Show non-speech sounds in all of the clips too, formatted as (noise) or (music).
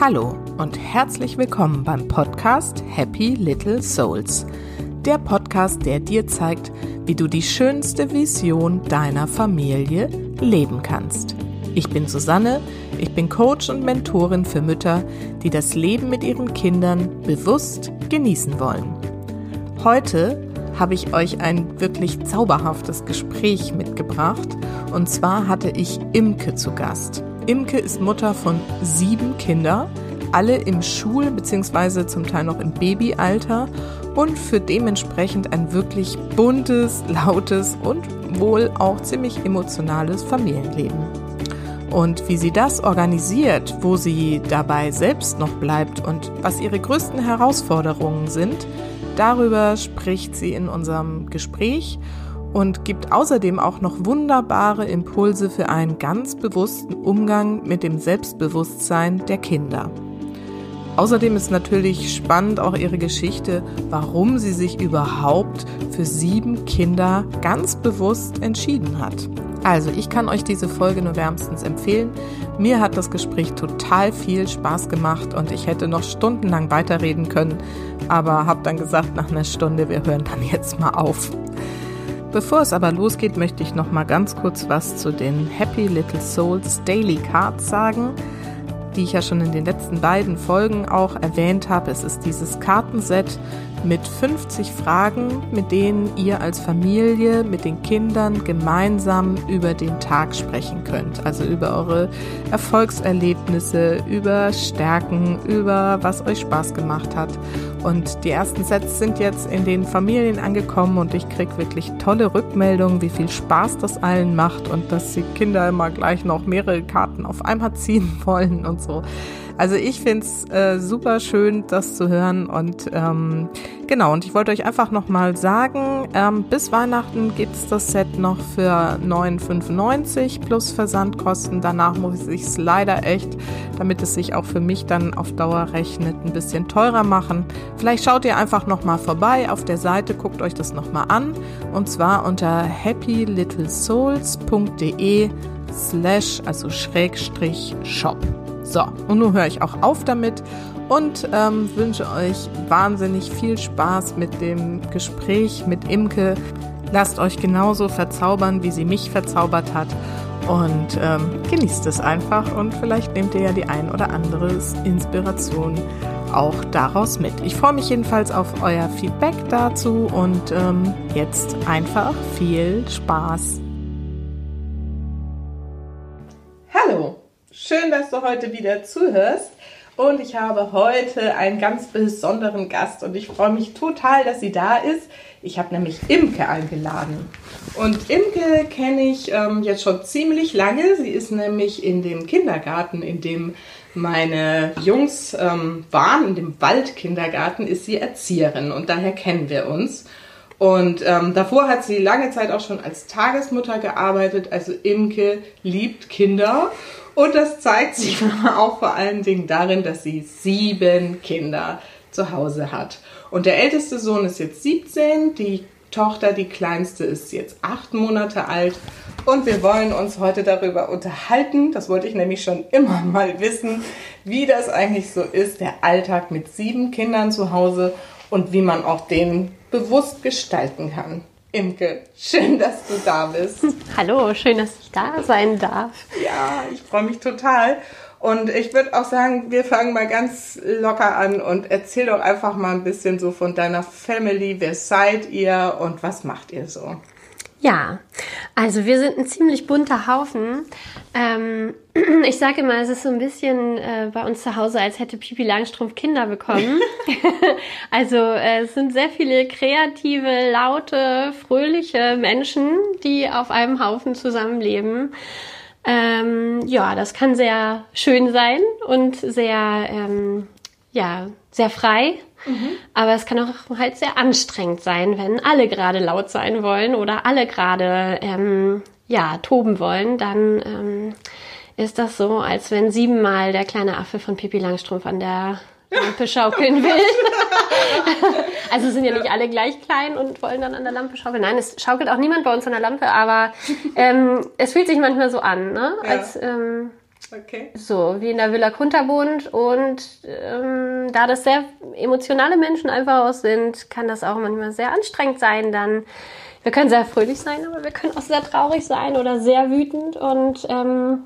Hallo und herzlich willkommen beim Podcast Happy Little Souls. Der Podcast, der dir zeigt, wie du die schönste Vision deiner Familie leben kannst. Ich bin Susanne, ich bin Coach und Mentorin für Mütter, die das Leben mit ihren Kindern bewusst genießen wollen. Heute habe ich euch ein wirklich zauberhaftes Gespräch mitgebracht und zwar hatte ich Imke zu Gast. Imke ist Mutter von sieben Kindern, alle im Schul- bzw. zum Teil noch im Babyalter und für dementsprechend ein wirklich buntes, lautes und wohl auch ziemlich emotionales Familienleben. Und wie sie das organisiert, wo sie dabei selbst noch bleibt und was ihre größten Herausforderungen sind, darüber spricht sie in unserem Gespräch und gibt außerdem auch noch wunderbare Impulse für einen ganz bewussten Umgang mit dem Selbstbewusstsein der Kinder. Außerdem ist natürlich spannend auch ihre Geschichte, warum sie sich überhaupt für sieben Kinder ganz bewusst entschieden hat. Also ich kann euch diese Folge nur wärmstens empfehlen. Mir hat das Gespräch total viel Spaß gemacht und ich hätte noch stundenlang weiterreden können, aber habe dann gesagt nach einer Stunde, wir hören dann jetzt mal auf. Bevor es aber losgeht, möchte ich noch mal ganz kurz was zu den Happy Little Souls Daily Cards sagen, die ich ja schon in den letzten beiden Folgen auch erwähnt habe. Es ist dieses Kartenset mit 50 Fragen, mit denen ihr als Familie mit den Kindern gemeinsam über den Tag sprechen könnt. Also über eure Erfolgserlebnisse, über Stärken, über was euch Spaß gemacht hat. Und die ersten Sets sind jetzt in den Familien angekommen und ich kriege wirklich tolle Rückmeldungen, wie viel Spaß das allen macht und dass die Kinder immer gleich noch mehrere Karten auf einmal (laughs) ziehen wollen und so. Also ich finde es äh, super schön, das zu hören und ähm, genau, und ich wollte euch einfach nochmal sagen, ähm, bis Weihnachten gibt es das Set noch für 9,95 plus Versandkosten. Danach muss ich es leider echt, damit es sich auch für mich dann auf Dauer rechnet, ein bisschen teurer machen. Vielleicht schaut ihr einfach nochmal vorbei auf der Seite, guckt euch das nochmal an und zwar unter happylittlesouls.de slash, also Schrägstrich Shop. So, und nun höre ich auch auf damit und ähm, wünsche euch wahnsinnig viel Spaß mit dem Gespräch mit Imke. Lasst euch genauso verzaubern, wie sie mich verzaubert hat. Und ähm, genießt es einfach und vielleicht nehmt ihr ja die ein oder andere Inspiration auch daraus mit. Ich freue mich jedenfalls auf euer Feedback dazu und ähm, jetzt einfach viel Spaß. Hallo! Schön, dass du heute wieder zuhörst. Und ich habe heute einen ganz besonderen Gast und ich freue mich total, dass sie da ist. Ich habe nämlich Imke eingeladen. Und Imke kenne ich ähm, jetzt schon ziemlich lange. Sie ist nämlich in dem Kindergarten, in dem meine Jungs ähm, waren, in dem Waldkindergarten, ist sie Erzieherin und daher kennen wir uns. Und ähm, davor hat sie lange Zeit auch schon als Tagesmutter gearbeitet. Also Imke liebt Kinder und das zeigt sich (laughs) auch vor allen Dingen darin, dass sie sieben Kinder zu Hause hat. Und der älteste Sohn ist jetzt 17, die Tochter, die kleinste, ist jetzt acht Monate alt. Und wir wollen uns heute darüber unterhalten, das wollte ich nämlich schon immer (laughs) mal wissen, wie das eigentlich so ist, der Alltag mit sieben Kindern zu Hause und wie man auch den bewusst gestalten kann. Imke, schön, dass du da bist. Hallo, schön, dass ich da sein darf. Ja, ich freue mich total. Und ich würde auch sagen, wir fangen mal ganz locker an und erzähl doch einfach mal ein bisschen so von deiner Family. Wer seid ihr und was macht ihr so? Ja, also wir sind ein ziemlich bunter Haufen. Ähm, (clears throat) ich sage immer, es ist so ein bisschen äh, bei uns zu Hause, als hätte Pipi Langstrumpf Kinder bekommen. (laughs) (laughs) also äh, es sind sehr viele kreative, laute, fröhliche Menschen, die auf einem Haufen zusammenleben. Ähm, ja, das kann sehr schön sein und sehr, ähm, ja, sehr frei. Mhm. Aber es kann auch halt sehr anstrengend sein, wenn alle gerade laut sein wollen oder alle gerade ähm, ja toben wollen, dann ähm, ist das so, als wenn siebenmal der kleine Affe von Pippi Langstrumpf an der Lampe schaukeln (laughs) will. (laughs) also sind ja nicht alle gleich klein und wollen dann an der Lampe schaukeln. Nein, es schaukelt auch niemand bei uns an der Lampe, aber ähm, es fühlt sich manchmal so an, ne? Ja. als ähm, Okay. So, wie in der Villa Kunterbund. Und ähm, da das sehr emotionale Menschen einfach aus sind, kann das auch manchmal sehr anstrengend sein. Dann, wir können sehr fröhlich sein, aber wir können auch sehr traurig sein oder sehr wütend. Und ähm,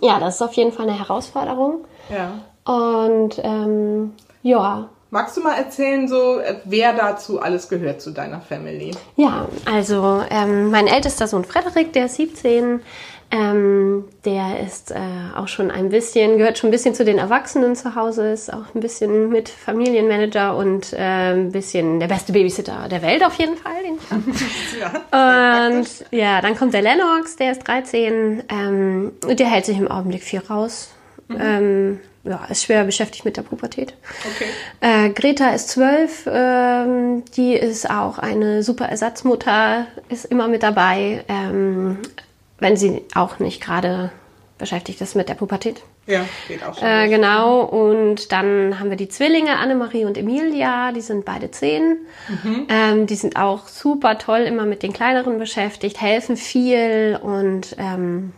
ja, das ist auf jeden Fall eine Herausforderung. Ja. Und ähm, ja, Magst du mal erzählen, so wer dazu alles gehört zu deiner Family? Ja, also ähm, mein ältester Sohn Frederik, der ist 17, ähm, der ist äh, auch schon ein bisschen, gehört schon ein bisschen zu den Erwachsenen zu Hause, ist auch ein bisschen mit Familienmanager und äh, ein bisschen der beste Babysitter der Welt auf jeden Fall. (laughs) ja, und ja, dann kommt der Lennox, der ist 13, ähm, der hält sich im Augenblick viel raus. Mhm. Ähm, ja, ist schwer beschäftigt mit der Pubertät. Okay. Äh, Greta ist zwölf, ähm, die ist auch eine super Ersatzmutter, ist immer mit dabei, ähm, wenn sie auch nicht gerade beschäftigt ist mit der Pubertät. Ja, geht auch schon. Äh, genau, und dann haben wir die Zwillinge, Annemarie und Emilia, die sind beide zehn. Mhm. Ähm, die sind auch super toll, immer mit den Kleineren beschäftigt, helfen viel und ähm,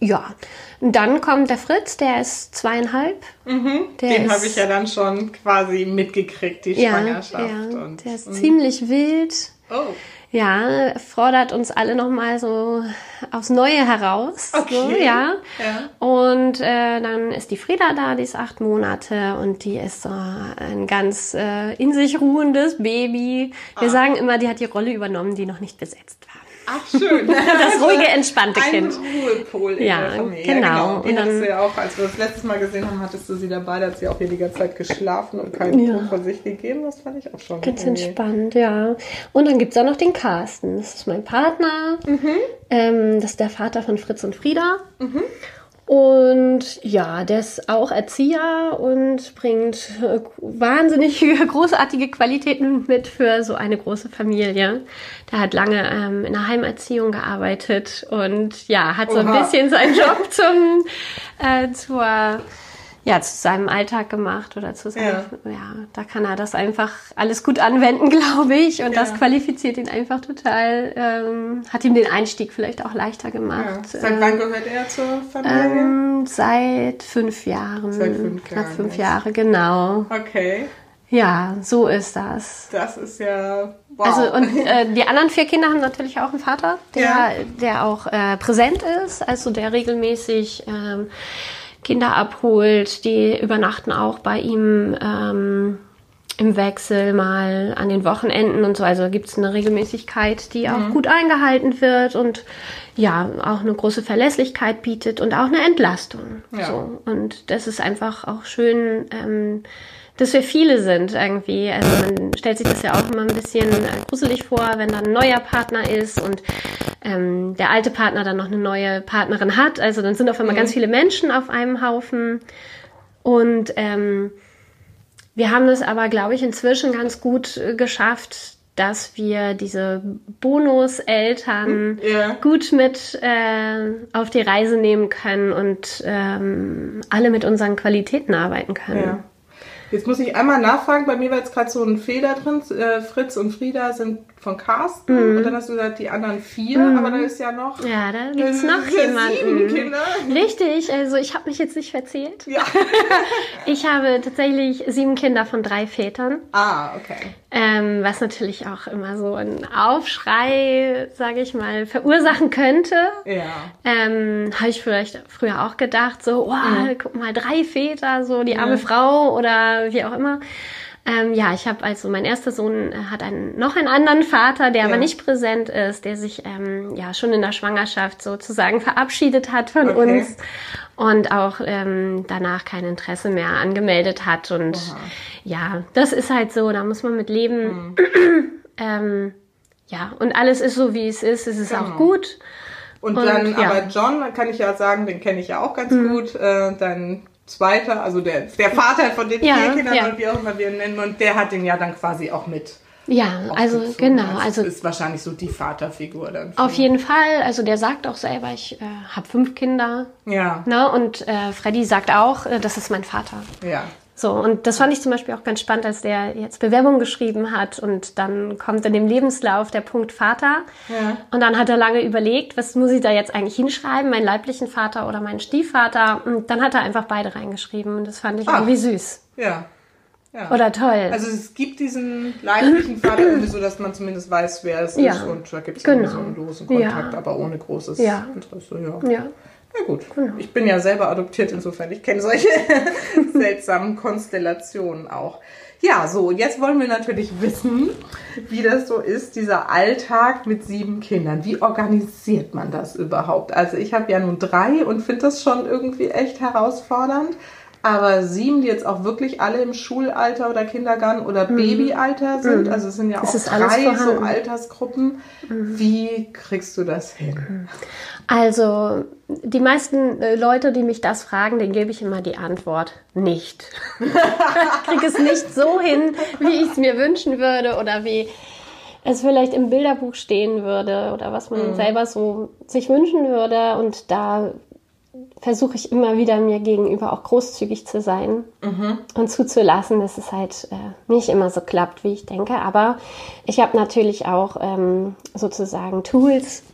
ja, dann kommt der Fritz, der ist zweieinhalb. Mhm, den habe ich ja dann schon quasi mitgekriegt, die ja, Schwangerschaft. Ja, und, der ist mh. ziemlich wild. Oh. Ja, fordert uns alle nochmal so aufs Neue heraus. Okay. So, ja. ja. Und äh, dann ist die Frieda da, die ist acht Monate und die ist so ein ganz äh, in sich ruhendes Baby. Wir ah. sagen immer, die hat die Rolle übernommen, die noch nicht besetzt war. Ach, schön. (laughs) Das ruhige, entspannte ein Kind. Ruhepol in ja, der Familie. Genau. Ja, genau. Die und dann, du ja auch, als wir das letztes Mal gesehen haben, hattest du sie dabei, da hat sie auch hier die ganze Zeit geschlafen und keinen ja. Von sich gegeben. Das fand ich auch schon. Ganz irgendwie. entspannt, ja. Und dann gibt es auch noch den Carsten. Das ist mein Partner. Mhm. Ähm, das ist der Vater von Fritz und Frieda. Mhm. Und ja, der ist auch Erzieher und bringt äh, wahnsinnig (laughs) großartige Qualitäten mit für so eine große Familie. Der hat lange ähm, in der Heimerziehung gearbeitet und ja, hat so Oha. ein bisschen seinen (laughs) Job zum äh, zur ja, zu seinem Alltag gemacht oder zu seinem, ja. ja. da kann er das einfach alles gut anwenden, (laughs) glaube ich. Und ja. das qualifiziert ihn einfach total, ähm, hat ihm den Einstieg vielleicht auch leichter gemacht. Ja. Seit ähm, wann gehört er zur Familie? Ähm, seit fünf Jahren. Seit fünf Jahren. Nach fünf Jahren, genau. Okay. Ja, so ist das. Das ist ja Wow. Also und äh, die anderen vier Kinder haben natürlich auch einen Vater, der, ja. der auch äh, präsent ist, also der regelmäßig ähm, Kinder abholt. Die übernachten auch bei ihm ähm, im Wechsel mal an den Wochenenden und so. Also gibt es eine Regelmäßigkeit, die auch mhm. gut eingehalten wird und ja, auch eine große Verlässlichkeit bietet und auch eine Entlastung. Ja. So. Und das ist einfach auch schön. Ähm, dass wir viele sind irgendwie. Also man stellt sich das ja auch immer ein bisschen gruselig vor, wenn dann ein neuer Partner ist und ähm, der alte Partner dann noch eine neue Partnerin hat. Also dann sind auf einmal mhm. ganz viele Menschen auf einem Haufen. Und ähm, wir haben es aber, glaube ich, inzwischen ganz gut äh, geschafft, dass wir diese Bonuseltern yeah. gut mit äh, auf die Reise nehmen können und ähm, alle mit unseren Qualitäten arbeiten können. Ja. Jetzt muss ich einmal nachfragen, bei mir war jetzt gerade so ein Fehler drin. Äh, Fritz und Frieda sind von Carsten mhm. und dann hast du gesagt, die anderen vier, mhm. aber da ist ja noch. Ja, da gibt es noch jemanden. Kinder. Richtig, also ich habe mich jetzt nicht verzählt. Ja. (laughs) ich habe tatsächlich sieben Kinder von drei Vätern. Ah, okay. Ähm, was natürlich auch immer so einen Aufschrei, sage ich mal, verursachen könnte. Ja. Ähm, habe ich vielleicht früher auch gedacht, so, oh, mhm. guck mal, drei Väter, so die arme Frau oder wie auch immer. Ähm, ja, ich habe also mein erster Sohn äh, hat einen noch einen anderen Vater, der ja. aber nicht präsent ist, der sich ähm, ja schon in der Schwangerschaft sozusagen verabschiedet hat von okay. uns und auch ähm, danach kein Interesse mehr angemeldet hat und Aha. ja, das ist halt so, da muss man mit leben. Mhm. (clears throat) ähm, ja, und alles ist so wie es ist, es ist genau. auch gut. Und, und dann, ja. aber John, kann ich ja sagen, den kenne ich ja auch ganz mhm. gut. Äh, dann zweiter, also der, der Vater von den ja, vier Kindern ja. und wie auch immer wir ihn nennen, und der hat den ja dann quasi auch mit. Ja, also genau. Das also ist wahrscheinlich so die Vaterfigur dann. Auf jeden Fall. Also der sagt auch selber, ich äh, habe fünf Kinder. Ja. Ne? Und äh, Freddy sagt auch, äh, das ist mein Vater. Ja. So, und das fand ich zum Beispiel auch ganz spannend, als der jetzt Bewerbung geschrieben hat und dann kommt in dem Lebenslauf der Punkt Vater. Ja. Und dann hat er lange überlegt, was muss ich da jetzt eigentlich hinschreiben, meinen leiblichen Vater oder meinen Stiefvater. Und dann hat er einfach beide reingeschrieben und das fand ich Ah. irgendwie süß. Ja. ja. Oder toll. Also es gibt diesen leiblichen Vater irgendwie so, dass man zumindest weiß, wer es Ja. ist und da gibt es Genau. so einen losen Kontakt, aber ohne großes. Interesse. Ja. Na gut, ich bin ja selber adoptiert, insofern ich kenne solche (laughs) seltsamen Konstellationen auch. Ja, so, jetzt wollen wir natürlich wissen, wie das so ist, dieser Alltag mit sieben Kindern. Wie organisiert man das überhaupt? Also ich habe ja nun drei und finde das schon irgendwie echt herausfordernd. Aber sieben, die jetzt auch wirklich alle im Schulalter oder Kindergarten oder Babyalter sind, also es sind ja Mhm. Auch drei so vorhanden. Mhm. Altersgruppen. Wie kriegst du das hin? Also, die meisten äh, Leute, die mich das fragen, denen gebe ich immer die Antwort nicht. (laughs) ich kriege es nicht so hin, wie ich es mir wünschen würde oder wie es vielleicht im Bilderbuch stehen würde oder was man selber so sich wünschen würde. Und da versuche ich immer wieder mir gegenüber auch großzügig zu sein und zuzulassen, dass es halt äh, nicht immer so klappt, wie ich denke. Aber ich habe natürlich auch ähm, sozusagen Tools,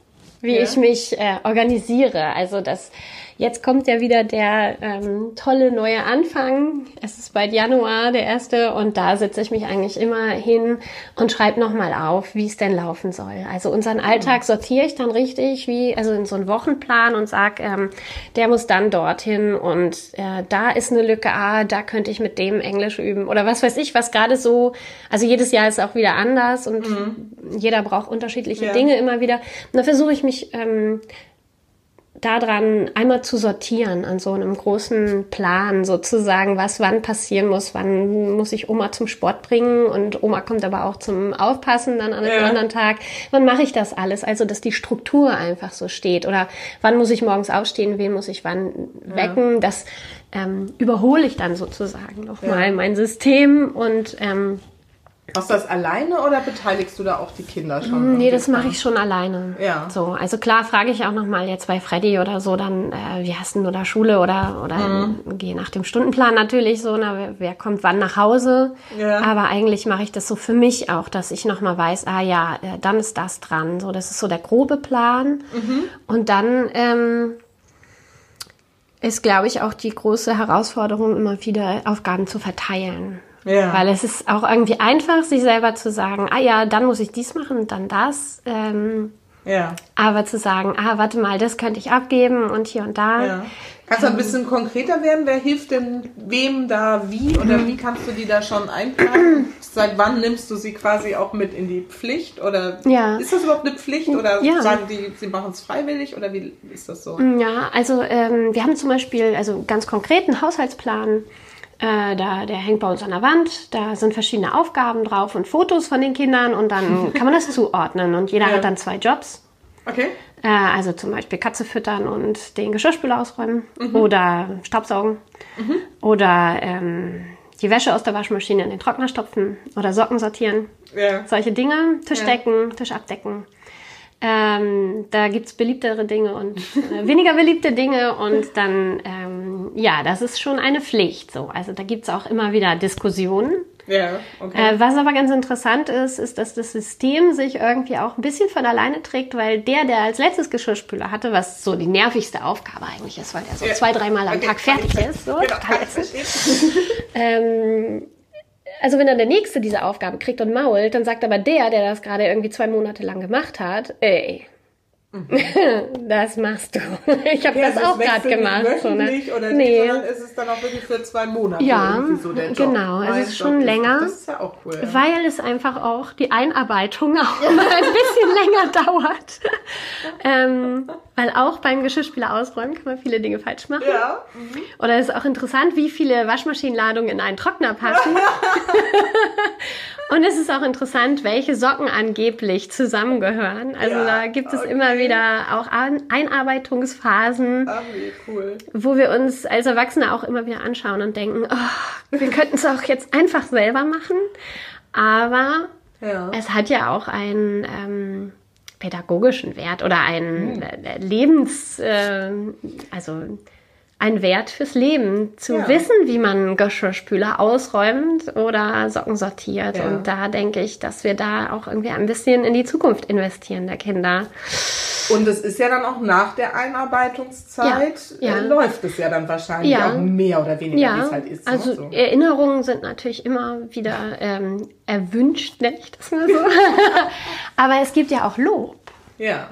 wie Ja. ich mich äh, organisiere. Also das jetzt kommt ja wieder der ähm, tolle neue Anfang. Es ist bald Januar der erste und da setze ich mich eigentlich immer hin und schreibe nochmal auf, wie es denn laufen soll. Also unseren Alltag sortiere ich dann richtig, wie also in so einen Wochenplan und sag, ähm, der muss dann dorthin und äh, da ist eine Lücke, ah, da könnte ich mit dem Englisch üben oder was weiß ich, was gerade so. Also jedes Jahr ist auch wieder anders und jeder braucht unterschiedliche Ja. Dinge immer wieder. Und da versuche ich mich ähm, daran einmal zu sortieren an so einem großen Plan sozusagen, was wann passieren muss, wann muss ich Oma zum Sport bringen und Oma kommt aber auch zum Aufpassen dann an einem Ja. anderen Tag. Wann mache ich das alles? Also, dass die Struktur einfach so steht oder wann muss ich morgens aufstehen, wen muss ich wann wecken, das ähm, überhole ich dann sozusagen nochmal Ja. mein System und ähm, Machst du das alleine oder beteiligst du da auch die Kinder schon? Nee, das mache ich schon alleine. Ja. So, also klar frage ich auch noch mal jetzt bei Freddy oder so dann, äh, wie hast du oder Schule oder oder Mhm. gehe nach dem Stundenplan natürlich so, na, wer, wer kommt wann nach Hause. Ja. Aber eigentlich mache ich das so für mich auch, dass ich noch mal weiß, ah ja, äh, dann ist das dran. So, das ist so der grobe Plan. Mhm. Und dann ähm, ist, glaube ich, auch die große Herausforderung, immer wieder Aufgaben zu verteilen. Ja. Weil es ist auch irgendwie einfach, sich selber zu sagen, ah ja, dann muss ich dies machen und dann das. Ähm, Ja. aber zu sagen, ah, warte mal, das könnte ich abgeben und hier und da. ja. Kannst du ein bisschen konkreter werden? Wer hilft denn wem da wie? Oder wie kannst du die da schon einplanen? Seit wann nimmst du sie quasi auch mit in die Pflicht? Oder Ja. ist das überhaupt eine Pflicht? Oder Ja. sagen die, sie machen es freiwillig? Oder wie ist das so? Ja, also ähm, wir haben zum Beispiel also ganz konkret einen Haushaltsplan. Äh, da, der hängt bei uns an der Wand. Da sind verschiedene Aufgaben drauf und Fotos von den Kindern und dann (laughs) kann man das zuordnen. Und jeder Ja. hat dann zwei Jobs. Okay. Äh, also zum Beispiel Katze füttern und den Geschirrspüler ausräumen oder Staubsaugen oder ähm, die Wäsche aus der Waschmaschine in den Trockner stopfen oder Socken sortieren. Ja. Solche Dinge, Tisch Ja. decken, Tisch abdecken. Ähm, da gibt's beliebtere Dinge und äh, weniger beliebte Dinge und dann, ähm, ja, das ist schon eine Pflicht. So. Also da gibt's auch immer wieder Diskussionen. Ja, okay. Äh, was aber ganz interessant ist, ist, dass das System sich irgendwie auch ein bisschen von alleine trägt, weil der, der als letztes Geschirrspüler hatte, was so die nervigste Aufgabe eigentlich ist, weil der so Ja. zwei, dreimal am Okay. Tag fertig ist, so, Genau. (laughs) Ähm, also wenn dann der Nächste diese Aufgabe kriegt und mault, dann sagt aber der, der das gerade irgendwie zwei Monate lang gemacht hat, ey, (laughs) das machst du. Ich habe Mhm. Ja, das es auch wechselt gerade gemacht. Nicht So, ne? oder nee. sondern es ist dann auch wirklich für zwei Monate Ja, so genau, es ist schon länger. Das ist ja auch cool. Ja. Weil es einfach auch die Einarbeitung (laughs) auch immer ein bisschen länger dauert. (laughs) ähm, weil auch beim Geschirrspüler ausräumen kann man viele Dinge falsch machen. Ja. Oder es ist auch interessant, wie viele Waschmaschinenladungen in einen Trockner passen. Und es ist auch interessant, welche Socken angeblich zusammengehören. Also Ja, da gibt es okay. immer wieder auch Einarbeitungsphasen, wie cool. wo wir uns als Erwachsene auch immer wieder anschauen und denken, oh, wir könnten es auch jetzt einfach selber machen. Aber Ja. es hat ja auch einen ähm, pädagogischen Wert oder einen äh, Lebens, äh, also ein Wert fürs Leben, zu Ja. wissen, wie man Geschirrspüler ausräumt oder Socken sortiert. Ja. Und da denke ich, dass wir da auch irgendwie ein bisschen in die Zukunft investieren der Kinder. Und es ist ja dann auch nach der Einarbeitungszeit, Ja, ja. Äh, läuft es ja dann wahrscheinlich Ja. auch mehr oder weniger, wie es halt ist. also ne? so. Erinnerungen sind natürlich immer wieder ähm, erwünscht, nenne ich das mal so. (laughs) Aber es gibt ja auch Lob. Ja.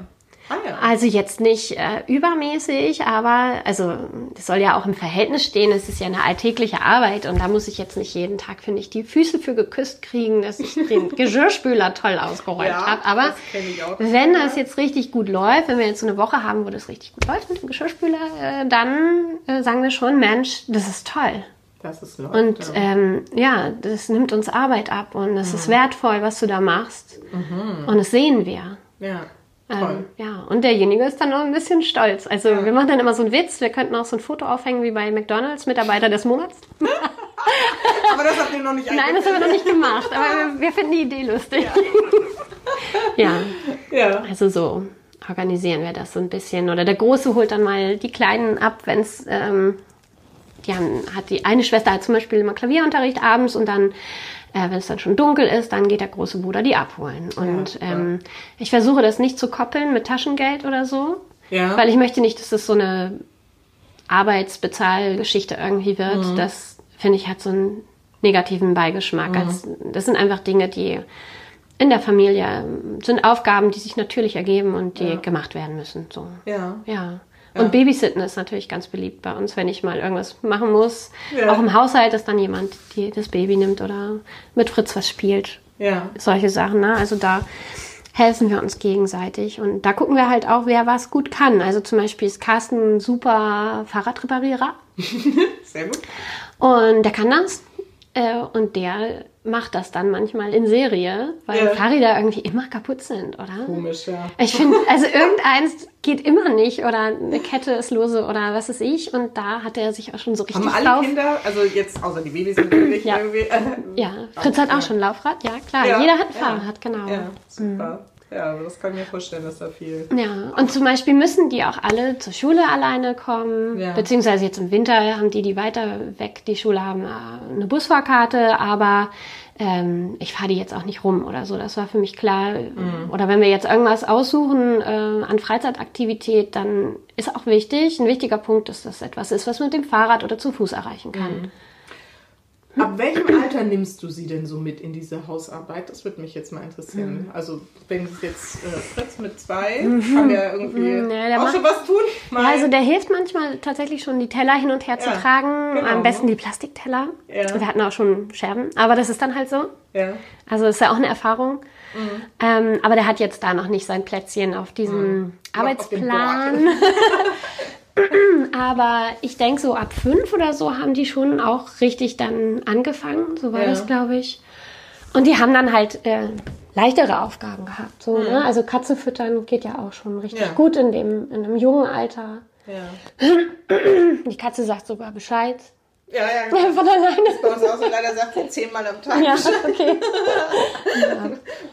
Ah ja. Also jetzt nicht äh, übermäßig, aber also das soll ja auch im Verhältnis stehen. Es ist ja eine alltägliche Arbeit und da muss ich jetzt nicht jeden Tag, finde ich, die Füße für geküsst kriegen, dass ich den (laughs) Geschirrspüler toll ausgeräumt Ja, habe. Aber wenn das jetzt richtig gut läuft, wenn wir jetzt so eine Woche haben, wo das richtig gut läuft mit dem Geschirrspüler, äh, dann äh, sagen wir schon, Mensch, das ist toll. Das ist läuft, Und ja. ähm, ja, das nimmt uns Arbeit ab und es ist wertvoll, was du da machst. Und das sehen wir. ja. Ähm, ja, und derjenige ist dann noch ein bisschen stolz. Also wir machen dann immer so einen Witz, wir könnten auch so ein Foto aufhängen wie bei McDonalds, Mitarbeiter des Monats. (laughs) Aber das habt ihr noch nicht Nein, das haben wir noch nicht gemacht, aber wir, (laughs) wir finden die Idee lustig. (laughs) Ja. Ja. also so organisieren wir das so ein bisschen. Oder der Große holt dann mal die Kleinen ab, wenn es, ähm, die haben, hat die eine Schwester hat zum Beispiel immer Klavierunterricht abends und dann, äh, wenn es dann schon dunkel ist, dann geht der große Bruder die abholen. Und Ja, ähm, ich versuche das nicht zu koppeln mit Taschengeld oder so, Ja. weil ich möchte nicht, dass das so eine Arbeitsbezahlgeschichte irgendwie wird. Mhm. Das finde ich hat so einen negativen Beigeschmack. Als, das sind einfach Dinge, die in der Familie sind Aufgaben, die sich natürlich ergeben und die gemacht werden müssen. So. ja. Ja. Und Babysitten ist natürlich ganz beliebt bei uns, wenn ich mal irgendwas machen muss. Ja. Auch im Haushalt, dass dann jemand die, das Baby nimmt oder mit Fritz was spielt. Ja. Solche Sachen. Ne? Also da helfen wir uns gegenseitig. Und da gucken wir halt auch, wer was gut kann. Also zum Beispiel ist Carsten ein super Fahrradreparierer. (laughs) Sehr gut. Und der kann das. Äh, und der macht das dann manchmal in Serie, weil Ja. Fahrräder irgendwie immer kaputt sind, oder? Komisch, ja. Ich finde, also irgendeins geht immer nicht oder eine Kette ist lose oder was ist ich. Und da hat er sich auch schon so richtig Haben alle drauf. Kinder, also jetzt außer die Babys natürlich Ja. irgendwie. Äh, Ja, (laughs) Fritz hat auch schon Laufrad, ja klar. Jeder hat ein. Fahrrad, genau. Ja, super. Ja, aber das kann ich mir vorstellen, dass da viel. Ja, und zum Beispiel müssen die auch alle zur Schule alleine kommen, Ja. beziehungsweise jetzt im Winter haben die, die weiter weg die Schule haben, äh, eine Busfahrkarte, aber ähm, ich fahre die jetzt auch nicht rum oder so, das war für mich klar. Mhm. Oder wenn wir jetzt irgendwas aussuchen äh, an Freizeitaktivität, dann ist auch wichtig, ein wichtiger Punkt, dass das etwas ist, was man mit dem Fahrrad oder zu Fuß erreichen kann. Mhm. Ab welchem Alter nimmst du sie denn so mit in diese Hausarbeit? Das würde mich jetzt mal interessieren. Mhm. Also, wenn es jetzt äh, Fritz mit zwei, kann der irgendwie Mhm, ja, der auch macht- schon was tun? Mal. Ja, also der hilft manchmal tatsächlich schon, die Teller hin und her zu Ja, tragen. genau. Am besten die Plastikteller. Wir hatten auch schon Scherben, aber das ist dann halt so. ja. Also ist ja auch eine Erfahrung. Mhm. Ähm, aber der hat jetzt da noch nicht sein Plätzchen auf diesem auf dem Arbeitsplan. (laughs) (laughs) aber ich denke, so ab fünf oder so haben die schon auch richtig dann angefangen. So war Ja. das, glaube ich. Und die haben dann halt äh, leichtere Aufgaben gehabt. So, ne? Also Katze füttern geht ja auch schon richtig Mhm. Ja. gut in dem in einem jungen Alter. Ja. Die Katze sagt sogar Bescheid. Ja, ja. (laughs) Von alleine. Bei uns auch so leider sagt sie zehnmal am Tag. Ja, (laughs) okay.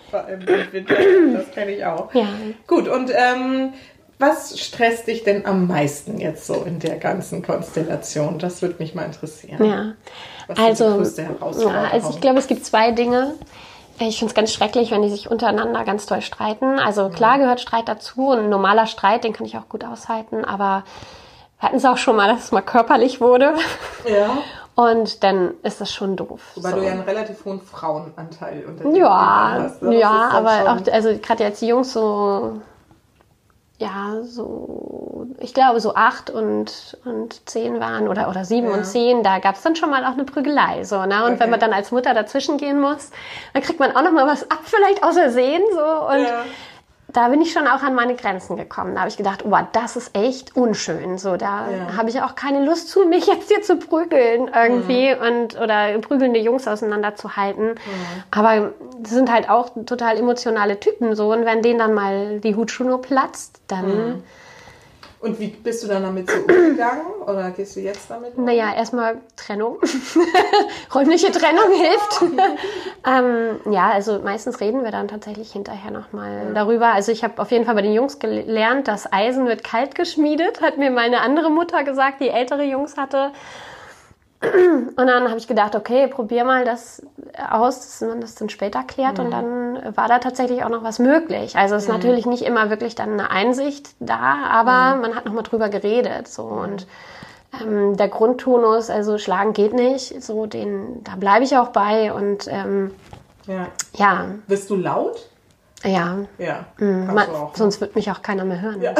Vor allem im Winter. Das kenne ich auch. Ja. Gut, und ähm, was stresst dich denn am meisten jetzt so in der ganzen Konstellation? Das würde mich mal interessieren. Ja. Was ist die Also, Herausforderung? ja, also ich glaube, es gibt zwei Dinge. Ich finde es ganz schrecklich, wenn die sich untereinander ganz toll streiten. Also klar gehört Streit dazu. Ein normaler Streit, den kann ich auch gut aushalten. Aber wir hatten es auch schon mal, dass es mal körperlich wurde. Ja, Und dann ist das schon doof. wobei so. du ja einen relativ hohen Frauenanteil unter Ja, hast, ne? Ja, aber schon- auch, also gerade jetzt die Jungs so, ja, so, ich glaube so acht und, und zehn waren oder, oder sieben Ja. und zehn, da gab es dann schon mal auch eine Prügelei, so, ne? Und Okay. wenn man dann als Mutter dazwischen gehen muss, dann kriegt man auch noch mal was ab, vielleicht aus Versehen, so, und Ja. Da bin ich schon auch an meine Grenzen gekommen. Da habe ich gedacht, oh, das ist echt unschön. So, da Ja. habe ich auch keine Lust zu, mich (laughs) jetzt hier zu prügeln irgendwie Mhm. und oder prügelnde Jungs auseinanderzuhalten. Aber das sind halt auch total emotionale Typen so und wenn denen dann mal die Hutschnur platzt, dann Mhm. Und wie bist du dann damit so umgegangen? Oder gehst du jetzt damit um? Naja, erstmal Trennung. (laughs) Räumliche Trennung hilft. (laughs) ähm, ja, also meistens reden wir dann tatsächlich hinterher nochmal ja. darüber. Also ich habe auf jeden Fall bei den Jungs gelernt, das Eisen wird kalt geschmiedet, hat mir meine andere Mutter gesagt, die ältere Jungs hatte. Und dann habe ich gedacht, okay, probier mal das aus, dass man das dann später klärt. Mhm. Und dann war da tatsächlich auch noch was möglich. Also es ist mhm. natürlich nicht immer wirklich dann eine Einsicht da, aber mhm. man hat nochmal drüber geredet. So und ähm, der Grundtonus, also schlagen geht nicht, so den, da bleibe ich auch bei. Und ähm, ja. ja. Bist du laut? Ja. Ja. Mhm. Man, sonst wird mich auch keiner mehr hören. Ja.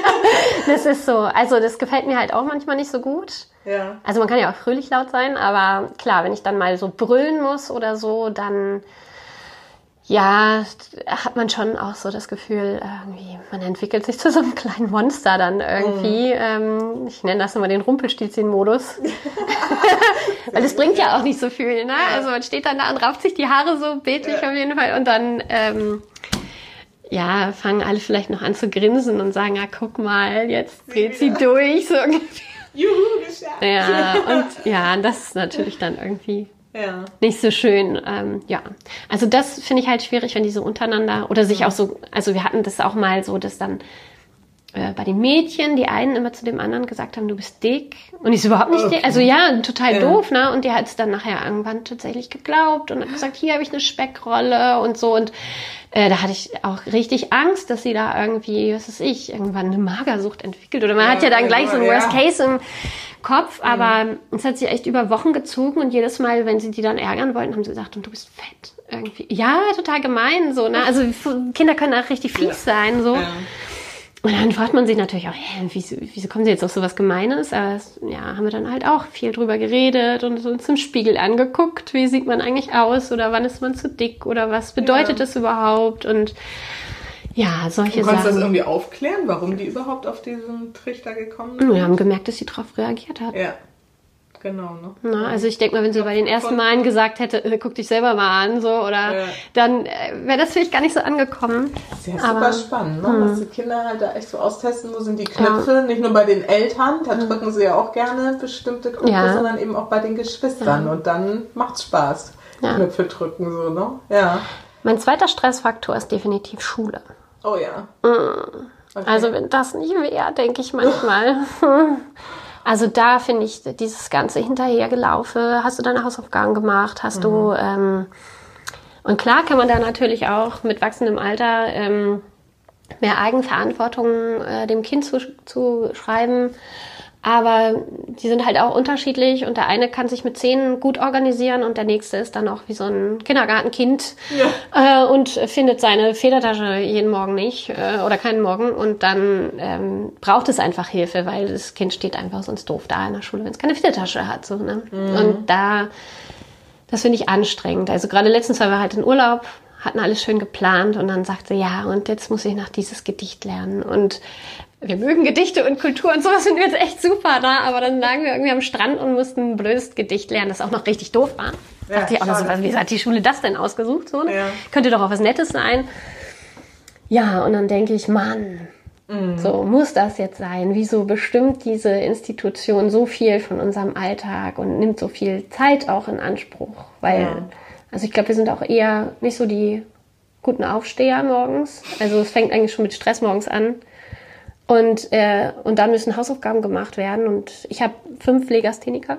(laughs) das ist so. Also das gefällt mir halt auch manchmal nicht so gut. Ja. Also man kann ja auch fröhlich laut sein, aber klar, wenn ich dann mal so brüllen muss oder so, dann ja, hat man schon auch so das Gefühl, irgendwie, man entwickelt sich zu so einem kleinen Monster dann irgendwie. Mhm. Ähm, ich nenne das immer den Rumpelstilzchen-Modus. (laughs) Weil das bringt ja auch nicht so viel, ne? Also man steht dann da und rauft sich die Haare so bildlich ja. auf jeden Fall und dann ähm, ja, fangen alle vielleicht noch an zu grinsen und sagen, ja, guck mal, jetzt dreht sie durch, so ungefähr. Juhu, geschafft. Ja, und ja, das ist natürlich dann irgendwie ja. nicht so schön. Ähm, ja, also das finde ich halt schwierig, wenn die so untereinander oder sich auch so, also wir hatten das auch mal so, dass dann äh, bei den Mädchen die einen immer zu dem anderen gesagt haben, du bist dick und ich ist überhaupt nicht okay. dick. Also ja, total ja. doof, ne? Und der hat es dann nachher irgendwann tatsächlich geglaubt und hat gesagt, hier habe ich eine Speckrolle und so und äh, da hatte ich auch richtig Angst, dass sie da irgendwie, was weiß ich, irgendwann eine Magersucht entwickelt. Oder man ja, hat ja dann gleich so ein Worst Case im Kopf, aber es hat sich echt über Wochen gezogen und jedes Mal, wenn sie die dann ärgern wollten, haben sie gesagt, und du bist fett. Irgendwie. Ja, total gemein, so, ne? Also Kinder können auch richtig fies ja. sein, so. Und dann fragt man sich natürlich auch, hä, wieso, wieso kommen sie jetzt auf sowas Gemeines? Aber ja, haben wir dann halt auch viel drüber geredet und uns im Spiegel angeguckt. Wie sieht man eigentlich aus? Oder wann ist man zu dick? Oder was bedeutet ja. das überhaupt? Und ja, solche du Sachen. Kannst du das irgendwie aufklären, warum die überhaupt auf diesen Trichter gekommen sind? Wir haben gemerkt, dass sie darauf reagiert hat. Ja. Genau, ne? Na, also ich denke mal, wenn sie bei den ersten Malen gesagt hätte, äh, guck dich selber mal an, so, oder ja. dann äh, wäre das vielleicht gar nicht so angekommen. Das ist ja super spannend, ne? Hm. dass die Kinder halt da echt so austesten, wo sind die Knöpfe, ja. nicht nur bei den Eltern, da hm. drücken sie ja auch gerne bestimmte Knöpfe, ja. sondern eben auch bei den Geschwistern und dann macht's Spaß. Knöpfe drücken, so, ne? Ja. Mein zweiter Stressfaktor ist definitiv Schule. Oh ja. Mhm. Okay. Also wenn das nicht wäre, denke ich manchmal. (laughs) (laughs) Also da finde ich dieses ganze Hinterhergelaufe, hast du deine Hausaufgaben gemacht, hast mhm. du ähm, und klar kann man da natürlich auch mit wachsendem Alter ähm, mehr Eigenverantwortung äh, dem Kind zu, zu schreiben. Aber die sind halt auch unterschiedlich und der eine kann sich mit zehn gut organisieren und der nächste ist dann auch wie so ein Kindergartenkind ja. äh, und findet seine Federtasche jeden Morgen nicht äh, oder keinen Morgen und dann ähm, braucht es einfach Hilfe, weil das Kind steht einfach sonst doof da in der Schule, wenn es keine Federtasche hat. So, ne? Mhm. Und da, das finde ich anstrengend. Also gerade letztens waren wir halt in Urlaub, hatten alles schön geplant und dann sagte ja und jetzt muss ich noch dieses Gedicht lernen und wir mögen Gedichte und Kultur und sowas (laughs) finden wir jetzt echt super da, aber dann lagen wir irgendwie am Strand und mussten ein blödes Gedicht lernen, das auch noch richtig doof war. Ja, dachte ich auch noch so, wie hat die Schule das denn ausgesucht? So, ne? ja. Könnte doch auch was Nettes sein. Ja, und dann denke ich, Mann, mhm. so muss das jetzt sein. Wieso bestimmt diese Institution so viel von unserem Alltag und nimmt so viel Zeit auch in Anspruch? Weil, ja. also ich glaube, wir sind auch eher nicht so die guten Aufsteher morgens. Also es fängt eigentlich schon mit Stress morgens an. Und, äh, und dann müssen Hausaufgaben gemacht werden. Und ich habe fünf Legastheniker.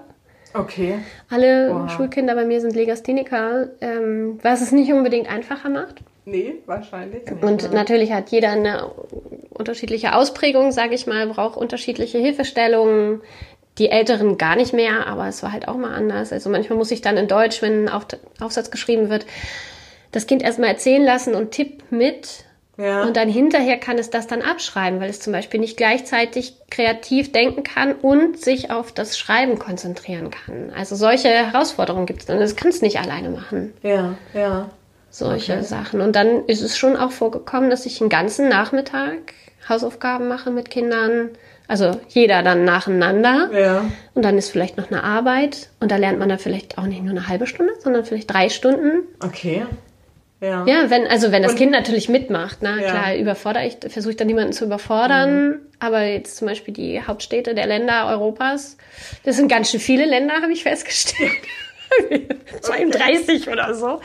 Okay. Alle wow. Schulkinder bei mir sind Legastheniker, ähm, was es nicht unbedingt einfacher macht. Nee, wahrscheinlich nicht. Und ja. natürlich hat jeder eine unterschiedliche Ausprägung, sage ich mal, braucht unterschiedliche Hilfestellungen. Die Älteren gar nicht mehr, aber es war halt auch mal anders. Also manchmal muss ich dann in Deutsch, wenn ein Aufsatz geschrieben wird, das Kind erstmal erzählen lassen und Tipp mit ja. Und dann hinterher kann es das dann abschreiben, weil es zum Beispiel nicht gleichzeitig kreativ denken kann und sich auf das Schreiben konzentrieren kann. Also solche Herausforderungen gibt es dann. Das kannst du nicht alleine machen. Ja, ja. Solche okay. Sachen. Und dann ist es schon auch vorgekommen, dass ich einen ganzen Nachmittag Hausaufgaben mache mit Kindern. Also jeder dann nacheinander. Ja. Und dann ist vielleicht noch eine Arbeit. Und da lernt man dann vielleicht auch nicht nur eine halbe Stunde, sondern vielleicht drei Stunden. Okay. Ja. ja, wenn, also wenn das und, Kind natürlich mitmacht, na ja. klar, überfordere ich, versuche ich dann niemanden zu überfordern, mhm. Aber jetzt zum Beispiel die Hauptstädte der Länder Europas, das sind ganz schön viele Länder, habe ich festgestellt. (laughs) 32 oder so.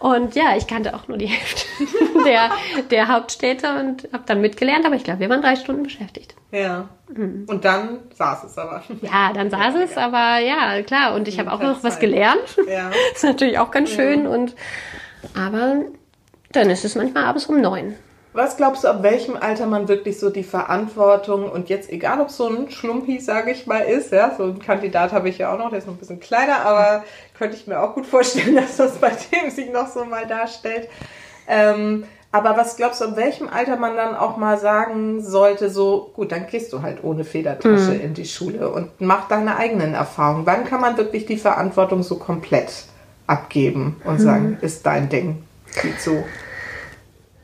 Und ja, ich kannte auch nur die Hälfte (laughs) der, der Hauptstädte und habe dann mitgelernt, aber ich glaube, wir waren drei Stunden beschäftigt. Ja. Mhm. Und dann saß es aber. Ja, dann saß ja, es, ja. aber ja, klar. Und ich habe auch noch was gelernt. Ja. Das (laughs) ist natürlich auch ganz schön. Und aber dann ist es manchmal abends um neun. Was glaubst du, ab welchem Alter man wirklich so die Verantwortung und jetzt egal, ob so ein Schlumpi, sage ich mal, ist, ja, so ein Kandidat habe ich ja auch noch, der ist noch ein bisschen kleiner, aber könnte ich mir auch gut vorstellen, (laughs) dass das bei dem sich noch so mal darstellt. Ähm, aber was glaubst du, ab welchem Alter man dann auch mal sagen sollte, so, gut, dann gehst du halt ohne Federtasche mhm. in die Schule und mach deine eigenen Erfahrungen. Wann kann man wirklich die Verantwortung so komplett abgeben und mhm. sagen, ist dein Ding, geht so?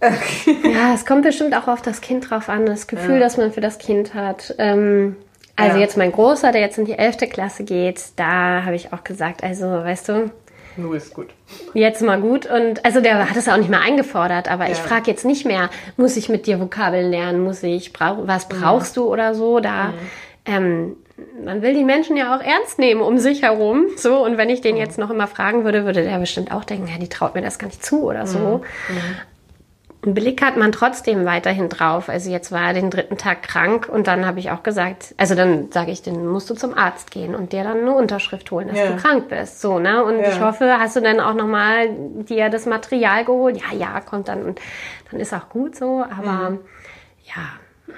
ja, es kommt bestimmt auch auf das Kind drauf an, das Gefühl, ja. das man für das Kind hat. Ähm, also ja. jetzt mein Großer, der jetzt in die 11. Klasse geht, da habe ich auch gesagt, also weißt du, nur ist gut. Jetzt mal gut. Und also der hat es auch nicht mehr eingefordert, aber ja. ich frage jetzt nicht mehr, muss ich mit dir Vokabeln lernen, muss ich, brauch, was brauchst ja. du oder so. Da mhm. ähm, man will die Menschen ja auch ernst nehmen um sich herum. So, und wenn ich den jetzt noch immer fragen würde, würde der bestimmt auch denken, ja, die traut mir das gar nicht zu oder so. Mhm. einen Blick hat man trotzdem weiterhin drauf. Also jetzt war er den dritten Tag krank und dann habe ich auch gesagt, also dann sage ich, dann musst du zum Arzt gehen und dir dann eine Unterschrift holen, dass ja. du krank bist. So, ne? Und ja. ich hoffe, hast du dann auch nochmal dir das Material geholt? Ja, ja, kommt dann und dann ist auch gut so, aber mhm. ja.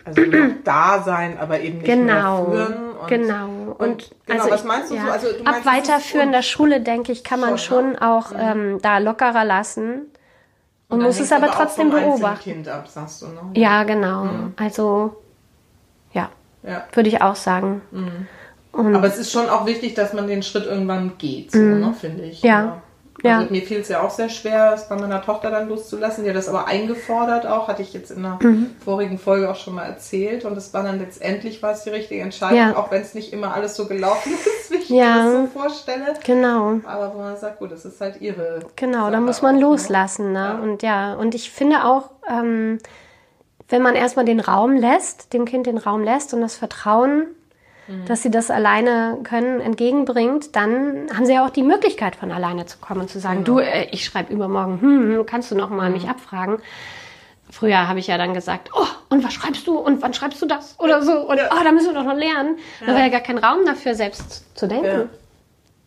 Also (clears throat) da sein, aber eben nicht genau, mehr führen. Und, genau. Und, und genau, also was meinst du ja, so? Also, du ab weiterführender Schule, denke ich, kann man schon, schon auch mhm. ähm, da lockerer lassen und, muss es aber, aber trotzdem beobachten. Kind ab, sagst du, ne? Ja, genau. Mhm. Also, ja, ja. würde ich auch sagen. Mhm. aber es ist schon auch wichtig, dass man den Schritt irgendwann geht, so, mhm. ne, finde ich. Ja. ja. Also ja. mir fiel es ja auch sehr schwer, es bei meiner Tochter dann loszulassen. Die hat das aber eingefordert auch, hatte ich jetzt in der mhm. vorigen Folge auch schon mal erzählt. Und es war dann letztendlich war es die richtige Entscheidung, ja. auch wenn es nicht immer alles so gelaufen (laughs) ist, wie ich ja. mir das so vorstelle. Genau. Aber wo man sagt, gut, das ist halt ihre. Genau, da muss man auch, ne? loslassen. Ne? Ja. Und ja, und ich finde auch, ähm, wenn man erstmal den Raum lässt, dem Kind den Raum lässt und das Vertrauen Mhm. dass sie das alleine können, entgegenbringt, dann haben sie ja auch die Möglichkeit, von alleine zu kommen und zu sagen, genau. du, äh, ich schreibe übermorgen, hm, hm, kannst du noch mal mhm. mich abfragen? Früher habe ich ja dann gesagt, oh, und was schreibst du und wann schreibst du das oder so und oh, da müssen wir doch noch lernen. Ja. Da war ja gar kein Raum dafür, selbst zu denken.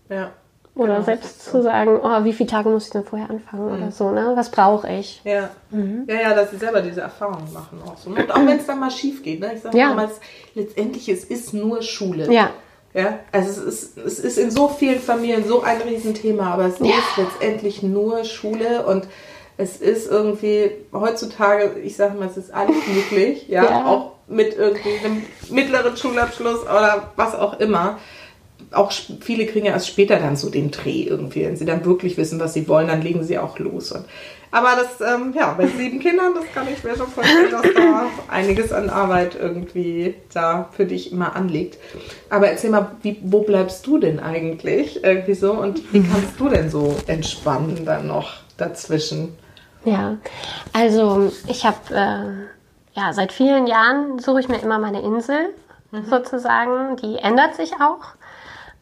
Ja. ja. Oder genau, selbst zu sagen, oh, wie viele Tage muss ich denn vorher anfangen mhm. oder so, ne? Was brauche ich? Ja. Mhm. ja, ja, dass sie selber diese Erfahrungen machen auch so. Und auch wenn es dann mal schief geht, ne? Ich sage ja. damals, letztendlich, es ist nur Schule. Ja. Ja, also es ist, es ist in so vielen Familien so ein Riesenthema, aber es ja. ist letztendlich nur Schule und es ist irgendwie heutzutage, ich sage mal, es ist alles (laughs) möglich, ja, ja. auch mit irgendwie einem mittleren Schulabschluss oder was auch immer auch viele kriegen ja erst später dann so den Dreh irgendwie. Wenn sie dann wirklich wissen, was sie wollen, dann legen sie auch los. Und, aber das, ähm, ja, bei sieben Kindern, das kann ich mir schon vorstellen, dass da einiges an Arbeit irgendwie da für dich immer anliegt. Aber erzähl mal, wie, wo bleibst du denn eigentlich irgendwie so und wie kannst du denn so entspannen dann noch dazwischen? Ja, also ich habe äh, ja seit vielen Jahren suche ich mir immer meine Insel mhm. sozusagen. Die ändert sich auch.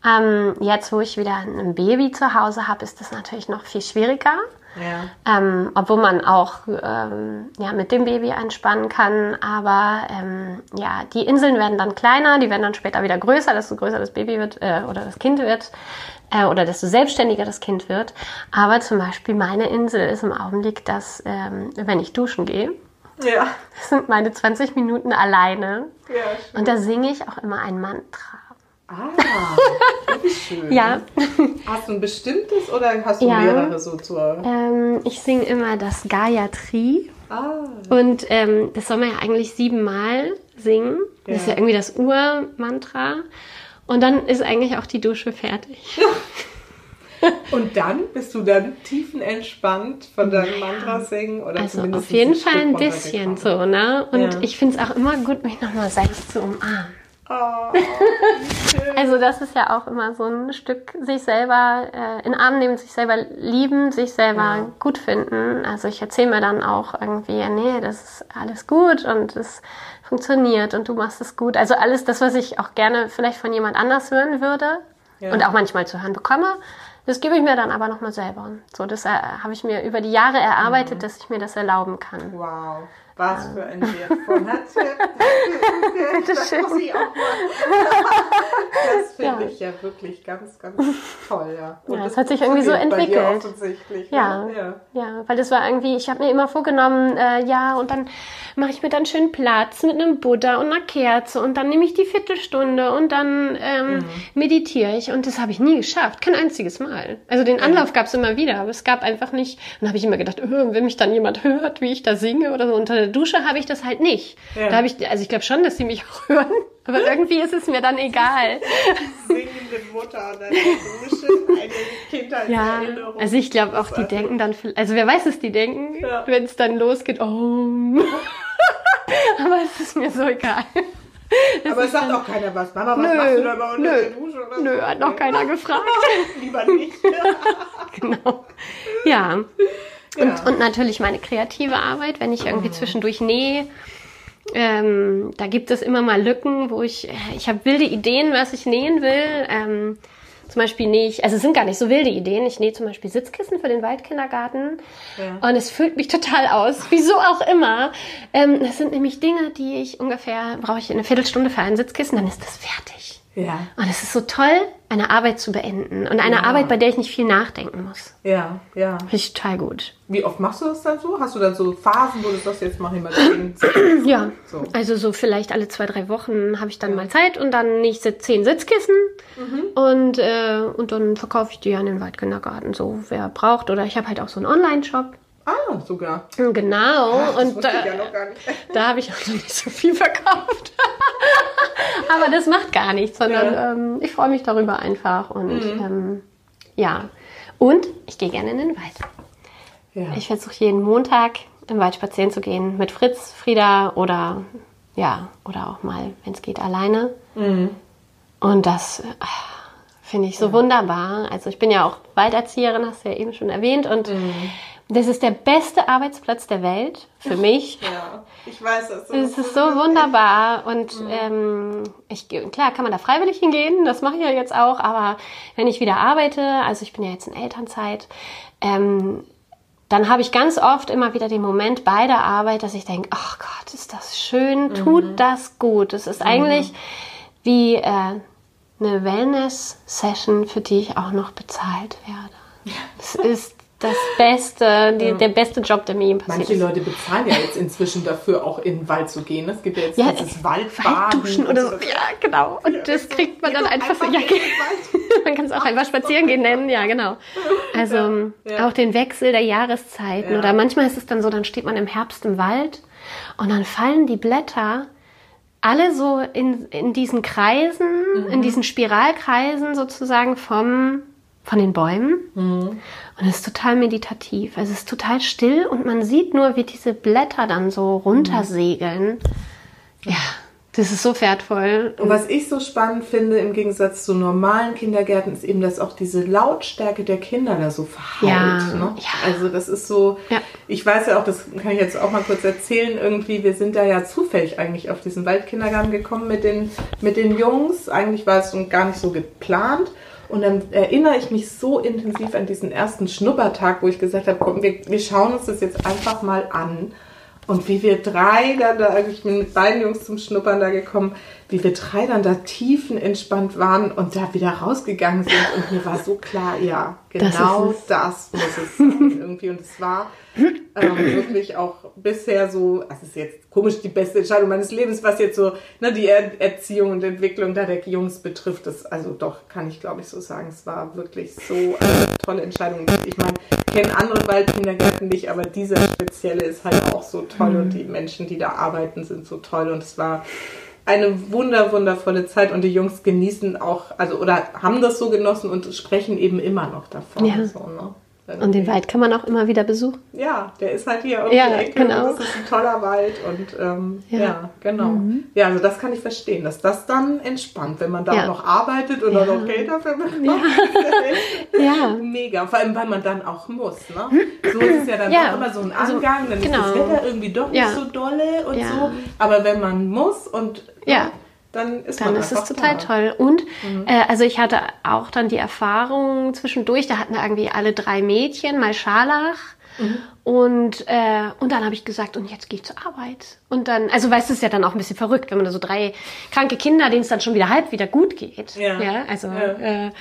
Ähm, jetzt, wo ich wieder ein Baby zu Hause habe, ist das natürlich noch viel schwieriger. Ja. Ähm, obwohl man auch ähm, ja, mit dem Baby entspannen kann. Aber ähm, ja, die Inseln werden dann kleiner, die werden dann später wieder größer, desto größer das Baby wird äh, oder das Kind wird äh, oder desto selbstständiger das Kind wird. Aber zum Beispiel meine Insel ist im Augenblick, dass ähm, wenn ich duschen gehe, ja. das sind meine 20 Minuten alleine. Ja, und da singe ich auch immer ein Mantra. Ah, wie schön. ja. Hast du ein bestimmtes oder hast du ja. mehrere so zur? Ähm, ich singe immer das Gayatri. Ah. Und ähm, das soll man ja eigentlich siebenmal singen. Das ist ja irgendwie das Urmantra. Und dann ist eigentlich auch die Dusche fertig. (laughs) Und dann bist du dann tiefenentspannt von deinem ja. Mantra singen oder also auf jeden Fall ein bisschen so, ne? Und ja. ich finde es auch immer gut, mich nochmal selbst zu umarmen. Oh, also das ist ja auch immer so ein Stück sich selber äh, in Arm nehmen, sich selber lieben, sich selber ja. gut finden. Also ich erzähle mir dann auch irgendwie, ja, nee, das ist alles gut und es funktioniert und du machst es gut. Also alles das, was ich auch gerne vielleicht von jemand anders hören würde Ja. und auch manchmal zu hören bekomme, das gebe ich mir dann aber nochmal selber. So, das äh, habe ich mir über die Jahre erarbeitet, Mhm. dass ich mir das erlauben kann. Wow, was für ein wertvoller (laughs) Tipp. Das schön. muss ich auch mal. (laughs) Das finde Ja. ich ja wirklich ganz, ganz toll, ja. Und Ja, das es hat sich irgendwie so entwickelt. Offensichtlich. Ja, ne? ja. ja, weil das war irgendwie, ich habe mir immer vorgenommen, äh, ja, und dann mache ich mir dann schön Platz mit einem Buddha und einer Kerze und dann nehme ich die Viertelstunde und dann ähm, Mhm. meditiere ich und das habe ich nie geschafft, kein einziges Mal. Also den Anlauf gab es immer wieder, aber es gab einfach nicht, und dann habe ich immer gedacht, äh, wenn mich dann jemand hört, wie ich da singe oder so, unter der Dusche habe ich das halt nicht. Ja. Da habe ich, also ich glaube schon, dass sie mich (laughs) auch hören, aber irgendwie ist es mir dann egal. Singende Mutter deiner Dusche, eine Ja, Kindheitserinnerung. also ich glaube auch, die denken dann, also wer weiß, was die denken, Ja. wenn es dann losgeht, oh. (laughs) Aber es ist mir so egal. Aber es sagt auch keiner was. Mama, was Nö, machst du da mal unter der Dusche? Oder Nö, hat noch keiner (laughs) gefragt. Lieber nicht. genau. Ja. Und, Ja. und natürlich meine kreative Arbeit, wenn ich irgendwie zwischendurch nähe. Ähm, da gibt es immer mal Lücken, wo ich, äh, ich habe wilde Ideen, was ich nähen will. Ähm, zum Beispiel nähe ich, also es sind gar nicht so wilde Ideen. Ich nähe zum Beispiel Sitzkissen für den Waldkindergarten. Ja. Und es füllt mich total aus. (laughs) Wieso auch immer. Ähm, das sind nämlich Dinge, die ich ungefähr, brauche ich eine Viertelstunde für ein Sitzkissen, dann ist das fertig. Ja, Und es ist so toll, eine Arbeit zu beenden. Und eine Ja. Arbeit, bei der ich nicht viel nachdenken muss. ja, ja. Finde ich total gut. Wie oft machst du das dann so? Hast du dann so Phasen, wo du sagst, jetzt mache ich mal zehn (clears throat) Ja, So. also so vielleicht alle zwei, drei Wochen habe ich dann mal Zeit und dann nicht zehn Sitzkissen Mhm. und, äh, und dann verkaufe ich die an den Waldkindergarten, so wer braucht. Oder ich habe halt auch so einen Online-Shop. Ah, sogar. Genau, Ach, und da, ja (laughs) da habe ich auch noch nicht so viel verkauft. (laughs) Aber das macht gar nichts, sondern Ja. ähm, ich freue mich darüber einfach und ähm, ja. Und ich gehe gerne in den Wald. Ja. Ich versuche jeden Montag im Wald spazieren zu gehen mit Fritz, Frieda oder ja, oder auch mal, wenn es geht, alleine. Und das äh, finde ich so wunderbar. Also ich bin ja auch Walderzieherin, hast du ja eben schon erwähnt. Und das ist der beste Arbeitsplatz der Welt für mich. (laughs) ja, ich weiß das. Es ist so wunderbar und ähm, ich klar kann man da freiwillig hingehen, das mache ich ja jetzt auch, aber wenn ich wieder arbeite, also ich bin ja jetzt in Elternzeit, ähm, dann habe ich ganz oft immer wieder den Moment bei der Arbeit, dass ich denke, ach Gott, ist das schön, tut das gut. Es ist eigentlich wie äh, eine Wellness-Session, für die ich auch noch bezahlt werde. (laughs) Es ist das Beste, die, der beste Job, der mir je passiert Manche ist. Leute bezahlen ja jetzt inzwischen dafür, auch in den Wald zu gehen. Es gibt ja jetzt Ja, dieses Waldbaden. Waldduschen und oder so. Ja, genau. Und das kriegt man dann einfach so. Ja, Wald. (laughs) man kann es auch einfach spazieren gehen nennen. Ja, genau. Also ja. auch den Wechsel der Jahreszeiten. Ja. Oder manchmal ist es dann so, dann steht man im Herbst im Wald und dann fallen die Blätter alle so in, in diesen Kreisen, in diesen Spiralkreisen sozusagen vom, von den Bäumen. Und es ist total meditativ. Es ist total still und man sieht nur, wie diese Blätter dann so runtersegeln. Ja, das ist so wertvoll. Und was ich so spannend finde, im Gegensatz zu normalen Kindergärten, ist eben, dass auch diese Lautstärke der Kinder da so verhallt. Ja, ne? ja. Also das ist so, Ja. ich weiß ja auch, das kann ich jetzt auch mal kurz erzählen, irgendwie, wir sind da ja zufällig eigentlich auf diesen Waldkindergarten gekommen mit den, mit den Jungs. Eigentlich war es so gar nicht so geplant. Und dann erinnere ich mich so intensiv an diesen ersten Schnuppertag, wo ich gesagt habe, komm, wir, wir schauen uns das jetzt einfach mal an. Und wie wir drei dann da, ich bin mit beiden Jungs zum Schnuppern da gekommen, wie wir drei dann da tiefenentspannt waren und da wieder rausgegangen sind. Und mir war so klar, ja, Das genau ist das, muss es sein irgendwie. Und es war ähm, wirklich auch bisher so, es ist jetzt komisch die beste Entscheidung meines Lebens, was jetzt so ne, die er Erziehung und Entwicklung da der Jungs betrifft. Das, also doch, kann ich glaube ich so sagen. Es war wirklich so eine tolle Entscheidung. Ich meine, ich kenne andere Waldkindergärten nicht, aber dieser spezielle ist halt auch so toll und die Menschen, die da arbeiten, sind so toll. Und es war eine wunder, wundervolle Zeit und die Jungs genießen auch, also oder haben das so genossen und sprechen eben immer noch davon. Ja. So, ne? Und den Wald kann man auch immer wieder besuchen. Ja, der ist halt hier um Ja, Ecke. genau. Und das ist ein toller Wald und ähm, ja. Ja. genau. Mhm. Ja, also das kann ich verstehen, dass das dann entspannt, wenn man da Ja. noch arbeitet und Ja. noch Geld dafür bekommt. (laughs) Ja. Mega, vor allem weil man dann auch muss. Ne? So ist es ja dann Ja. doch immer so ein Also, Angang, dann genau. ist das Wetter irgendwie doch nicht so dolle und so. Aber wenn man muss und Ja. Dann ist Dann ist es total da. toll. Und Mhm. äh, also ich hatte auch dann die Erfahrung zwischendurch, da hatten wir irgendwie alle drei Mädchen, mal Scharlach. Mhm. Und, äh, und dann habe ich gesagt, und jetzt gehe ich zur Arbeit. Und dann, also weißt du, es ist ja dann auch ein bisschen verrückt, wenn man da so drei kranke Kinder, denen es dann schon wieder halb wieder gut geht. Ja. also Ja. Äh,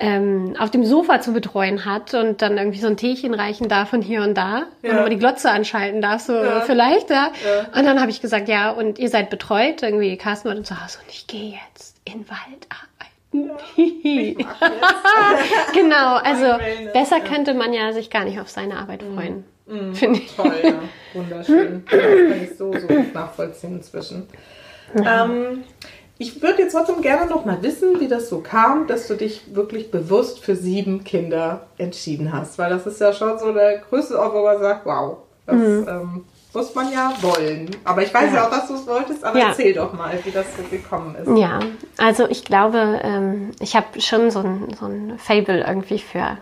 ähm, auf dem Sofa zu betreuen hat und dann irgendwie so ein Teechen reichen darf von hier und da Ja. und nochmal die Glotze anschalten darf, so Ja. vielleicht, ja. Ja. Und dann habe ich gesagt, ja, und ihr seid betreut, irgendwie Carsten war dann zu Hause und ich gehe jetzt in den Wald arbeiten. (laughs) genau, also besser könnte man ja sich gar nicht auf seine Arbeit freuen. Mhm. Finde ich. Toll, ja. Wunderschön. (laughs) Das kann ich so, so nachvollziehen inzwischen. Ähm, ich würde jetzt trotzdem gerne noch mal wissen, wie das so kam, dass du dich wirklich bewusst für sieben Kinder entschieden hast. Weil das ist ja schon so der größte Ort, wo man sagt, wow, das ähm, muss man ja wollen. Aber ich weiß ja, Ja. auch, dass du es wolltest, aber Ja. erzähl doch mal, wie das so gekommen ist. Ja, also ich glaube, ähm, ich habe schon so ein, so ein Fable irgendwie für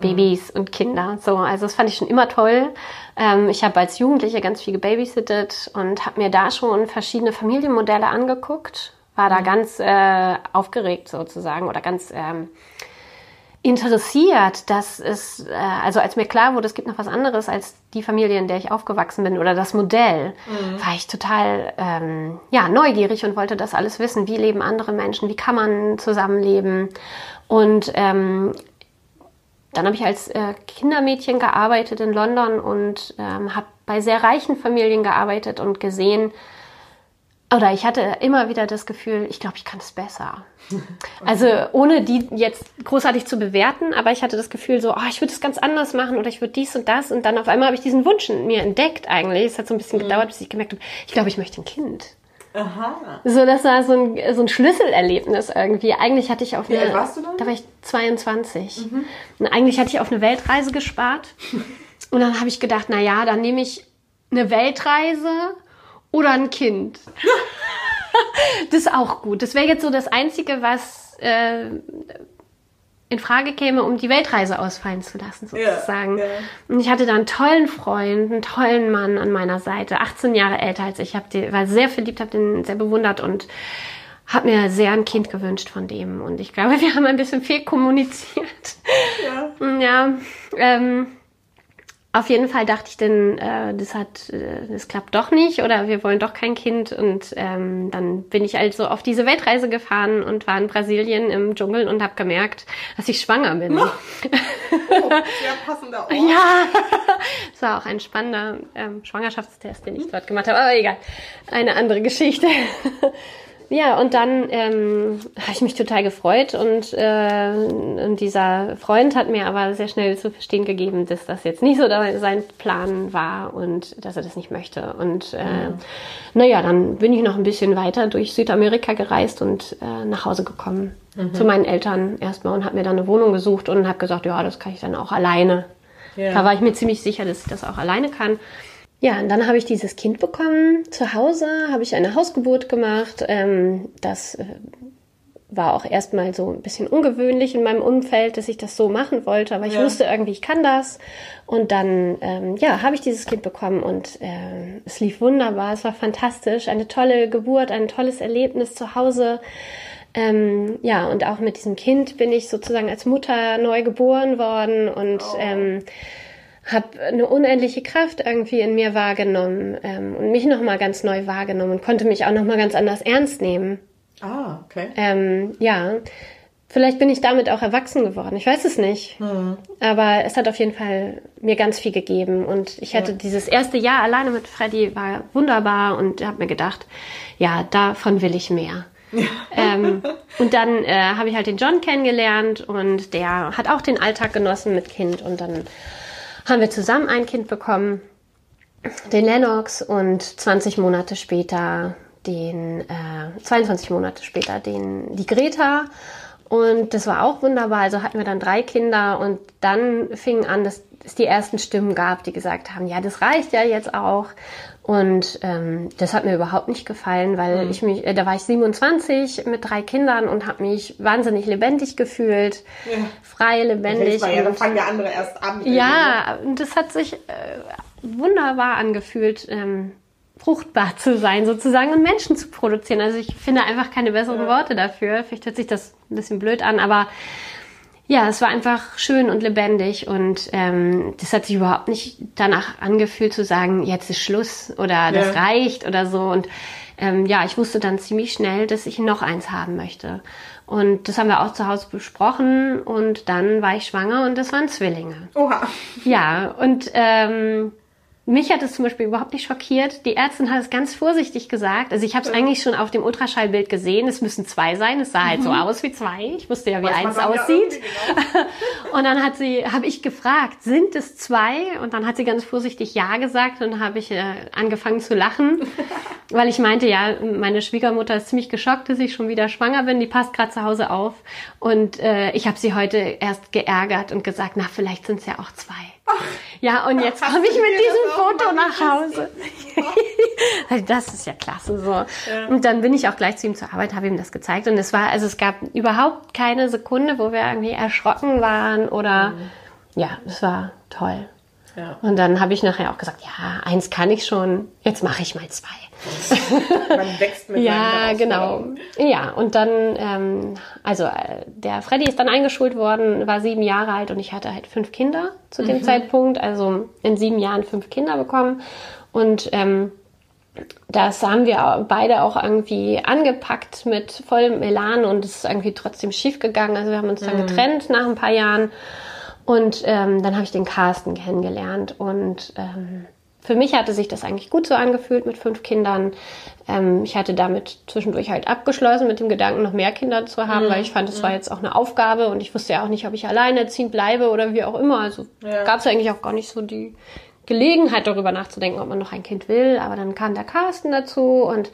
Babys und Kinder. So, also das fand ich schon immer toll. Ähm, ich habe als Jugendliche ganz viel gebabysittet und habe mir da schon verschiedene Familienmodelle angeguckt. War da ganz äh, aufgeregt sozusagen oder ganz ähm, interessiert, dass es, äh, also als mir klar wurde, es gibt noch was anderes als die Familie, in der ich aufgewachsen bin oder das Modell, war ich total ähm, ja, neugierig und wollte das alles wissen. Wie leben andere Menschen? Wie kann man zusammenleben? Und ähm, dann habe ich als äh, Kindermädchen gearbeitet in London und ähm, habe bei sehr reichen Familien gearbeitet und gesehen, oder ich hatte immer wieder das Gefühl, ich glaube, ich kann es besser. (laughs) Also ohne die jetzt großartig zu bewerten, aber ich hatte das Gefühl so, oh, ich würde es ganz anders machen oder ich würde dies und das und dann auf einmal habe ich diesen Wunsch in mir entdeckt eigentlich. Es hat so ein bisschen gedauert, bis ich gemerkt habe, ich glaube, ich möchte ein Kind. Aha. So, das war so ein, so ein Schlüsselerlebnis irgendwie. Eigentlich hatte ich auf Wie eine, alt warst du dann? Da war ich 22. Und eigentlich hatte ich auf eine Weltreise gespart. (laughs) Und dann habe ich gedacht, na ja, dann nehme ich eine Weltreise oder ein Kind. (laughs) das ist auch gut. Das wäre jetzt so das Einzige, was äh, in Frage käme, um die Weltreise ausfallen zu lassen, Ja, sozusagen. ja. Und ich hatte da einen tollen Freund, einen tollen Mann an meiner Seite, 18 Jahre älter als ich. Hab die, war sehr verliebt, habe den sehr bewundert und habe mir sehr ein Kind gewünscht von dem. Und ich glaube, (laughs) wir haben ein bisschen viel kommuniziert. Ja. Ja, ähm, auf jeden Fall dachte ich dann, äh, das hat, äh, das klappt doch nicht oder wir wollen doch kein Kind. Und ähm, dann bin ich also auf diese Weltreise gefahren und war in Brasilien im Dschungel und habe gemerkt, dass ich schwanger bin. Oh, (laughs) sehr passender Ort. Ja, (laughs) das war auch ein spannender ähm, Schwangerschaftstest, den ich dort gemacht habe. Aber egal, eine andere Geschichte. (laughs) Ja, und dann ähm, habe ich mich total gefreut und, äh, und dieser Freund hat mir aber sehr schnell zu verstehen gegeben, dass das jetzt nicht so sein Plan war und dass er das nicht möchte. Und äh, naja, dann bin ich noch ein bisschen weiter durch Südamerika gereist und äh, nach Hause gekommen zu meinen Eltern erstmal und habe mir dann eine Wohnung gesucht und habe gesagt, ja, das kann ich dann auch alleine. Ja. Da war ich mir ziemlich sicher, dass ich das auch alleine kann. Ja, und dann habe ich dieses Kind bekommen. Zu Hause habe ich eine Hausgeburt gemacht. Ähm, das äh, war auch erstmal so ein bisschen ungewöhnlich in meinem Umfeld, dass ich das so machen wollte, aber ich Ja. wusste irgendwie, ich kann das. Und dann, ähm, ja, habe ich dieses Kind bekommen und ähm, es lief wunderbar, es war fantastisch, eine tolle Geburt, ein tolles Erlebnis zu Hause. Ähm, ja, und auch mit diesem Kind bin ich sozusagen als Mutter neu geboren worden und ähm, habe eine unendliche Kraft irgendwie in mir wahrgenommen ähm, und mich nochmal ganz neu wahrgenommen und konnte mich auch nochmal ganz anders ernst nehmen. Ah, okay. Ähm, ja, vielleicht bin ich damit auch erwachsen geworden. Ich weiß es nicht. Aber es hat auf jeden Fall mir ganz viel gegeben. Und ich hatte dieses erste Jahr alleine mit Freddy, war wunderbar und habe mir gedacht, ja, davon will ich mehr. (laughs) ähm, und dann äh, habe ich halt den John kennengelernt und der hat auch den Alltag genossen mit Kind. Und dann haben wir zusammen ein Kind bekommen, den Lennox, und 20 Monate später den, äh, 22 Monate später den, die Greta. Und das war auch wunderbar. Also hatten wir dann drei Kinder und dann fing an, dass es die ersten Stimmen gab, die gesagt haben, ja, das reicht ja jetzt auch. Und ähm, das hat mir überhaupt nicht gefallen, weil Mhm. ich mich, äh, da war ich 27 mit drei Kindern und habe mich wahnsinnig lebendig gefühlt, Ja. frei, lebendig. Mal, ja, dann fangen ja andere erst an. ja, und das hat sich äh, wunderbar angefühlt, ähm, fruchtbar zu sein sozusagen und Menschen zu produzieren. Also ich finde einfach keine besseren Worte dafür. Vielleicht hört sich das ein bisschen blöd an, aber ja, es war einfach schön und lebendig und ähm, das hat sich überhaupt nicht danach angefühlt zu sagen, jetzt ist Schluss oder das Ja. reicht oder so. Und ähm, ja, ich wusste dann ziemlich schnell, dass ich noch eins haben möchte. Und das haben wir auch zu Hause besprochen und dann war ich schwanger und das waren Zwillinge. Oha. Ja, und ähm, mich hat es zum Beispiel überhaupt nicht schockiert. Die Ärztin hat es ganz vorsichtig gesagt. Also ich habe es eigentlich schon auf dem Ultraschallbild gesehen. Es müssen zwei sein. Es sah halt so aus wie zwei. Ich wusste ja, wie Mhm. Weiß eins ja aussieht. irgendwie (laughs) genau. Und dann hat sie, habe ich gefragt, sind es zwei? Und dann hat sie ganz vorsichtig ja gesagt und dann habe ich äh, angefangen zu lachen, (laughs) weil ich meinte, ja, meine Schwiegermutter ist ziemlich geschockt, dass ich schon wieder schwanger bin. Die passt gerade zu Hause auf und äh, ich habe sie heute erst geärgert und gesagt, na vielleicht sind es ja auch zwei. Ja, und jetzt komme ich mit diesem Foto nach Hause. (laughs) Also das ist ja klasse so. Und dann bin ich auch gleich zu ihm zur Arbeit, habe ihm das gezeigt. Und es war, also es gab überhaupt keine Sekunde, wo wir irgendwie erschrocken waren oder ja, es war toll. Ja. Und dann habe ich nachher auch gesagt, ja, eins kann ich schon, jetzt mache ich mal zwei. Man wächst mit (laughs) Ja, genau. Ja, und dann, ähm, also äh, der Freddy ist dann eingeschult worden, war sieben Jahre alt und ich hatte halt fünf Kinder zu dem Zeitpunkt, also in sieben Jahren fünf Kinder bekommen. Und ähm, das haben wir beide auch irgendwie angepackt mit vollem Elan und es ist irgendwie trotzdem schief gegangen. Also wir haben uns dann getrennt nach ein paar Jahren und ähm, dann habe ich den Carsten kennengelernt und ähm, für mich hatte sich das eigentlich gut so angefühlt mit fünf Kindern. Ähm, ich hatte damit zwischendurch halt abgeschlossen mit dem Gedanken, noch mehr Kinder zu haben, weil ich fand, es war jetzt auch eine Aufgabe und ich wusste ja auch nicht, ob ich alleinerziehend bleibe oder wie auch immer. Also Ja. gab es eigentlich auch gar nicht so die Gelegenheit, darüber nachzudenken, ob man noch ein Kind will. Aber dann kam der Carsten dazu und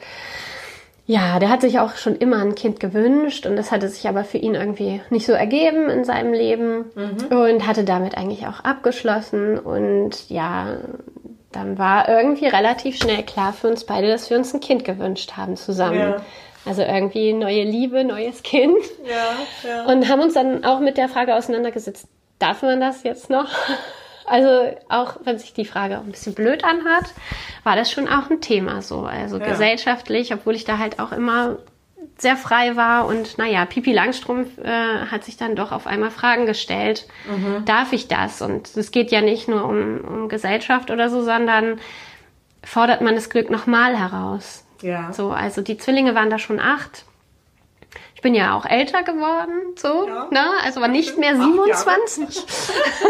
ja, der hat sich auch schon immer ein Kind gewünscht und das hatte sich aber für ihn irgendwie nicht so ergeben in seinem Leben und hatte damit eigentlich auch abgeschlossen und ja, dann war irgendwie relativ schnell klar für uns beide, dass wir uns ein Kind gewünscht haben zusammen. Ja. Also irgendwie neue Liebe, neues Kind Ja, ja. und haben uns dann auch mit der Frage auseinandergesetzt, darf man das jetzt noch? Also auch wenn sich die Frage auch ein bisschen blöd anhört, war das schon auch ein Thema so. Also Ja. gesellschaftlich, obwohl ich da halt auch immer sehr frei war und naja, Pipi Langstrumpf äh, hat sich dann doch auf einmal Fragen gestellt, darf ich das? Und es geht ja nicht nur um, um Gesellschaft oder so, sondern fordert man das Glück nochmal heraus. ja. So, also die Zwillinge waren da schon acht. Ich bin ja auch älter geworden, so, Ja. ne? Also war nicht mehr Acht 27.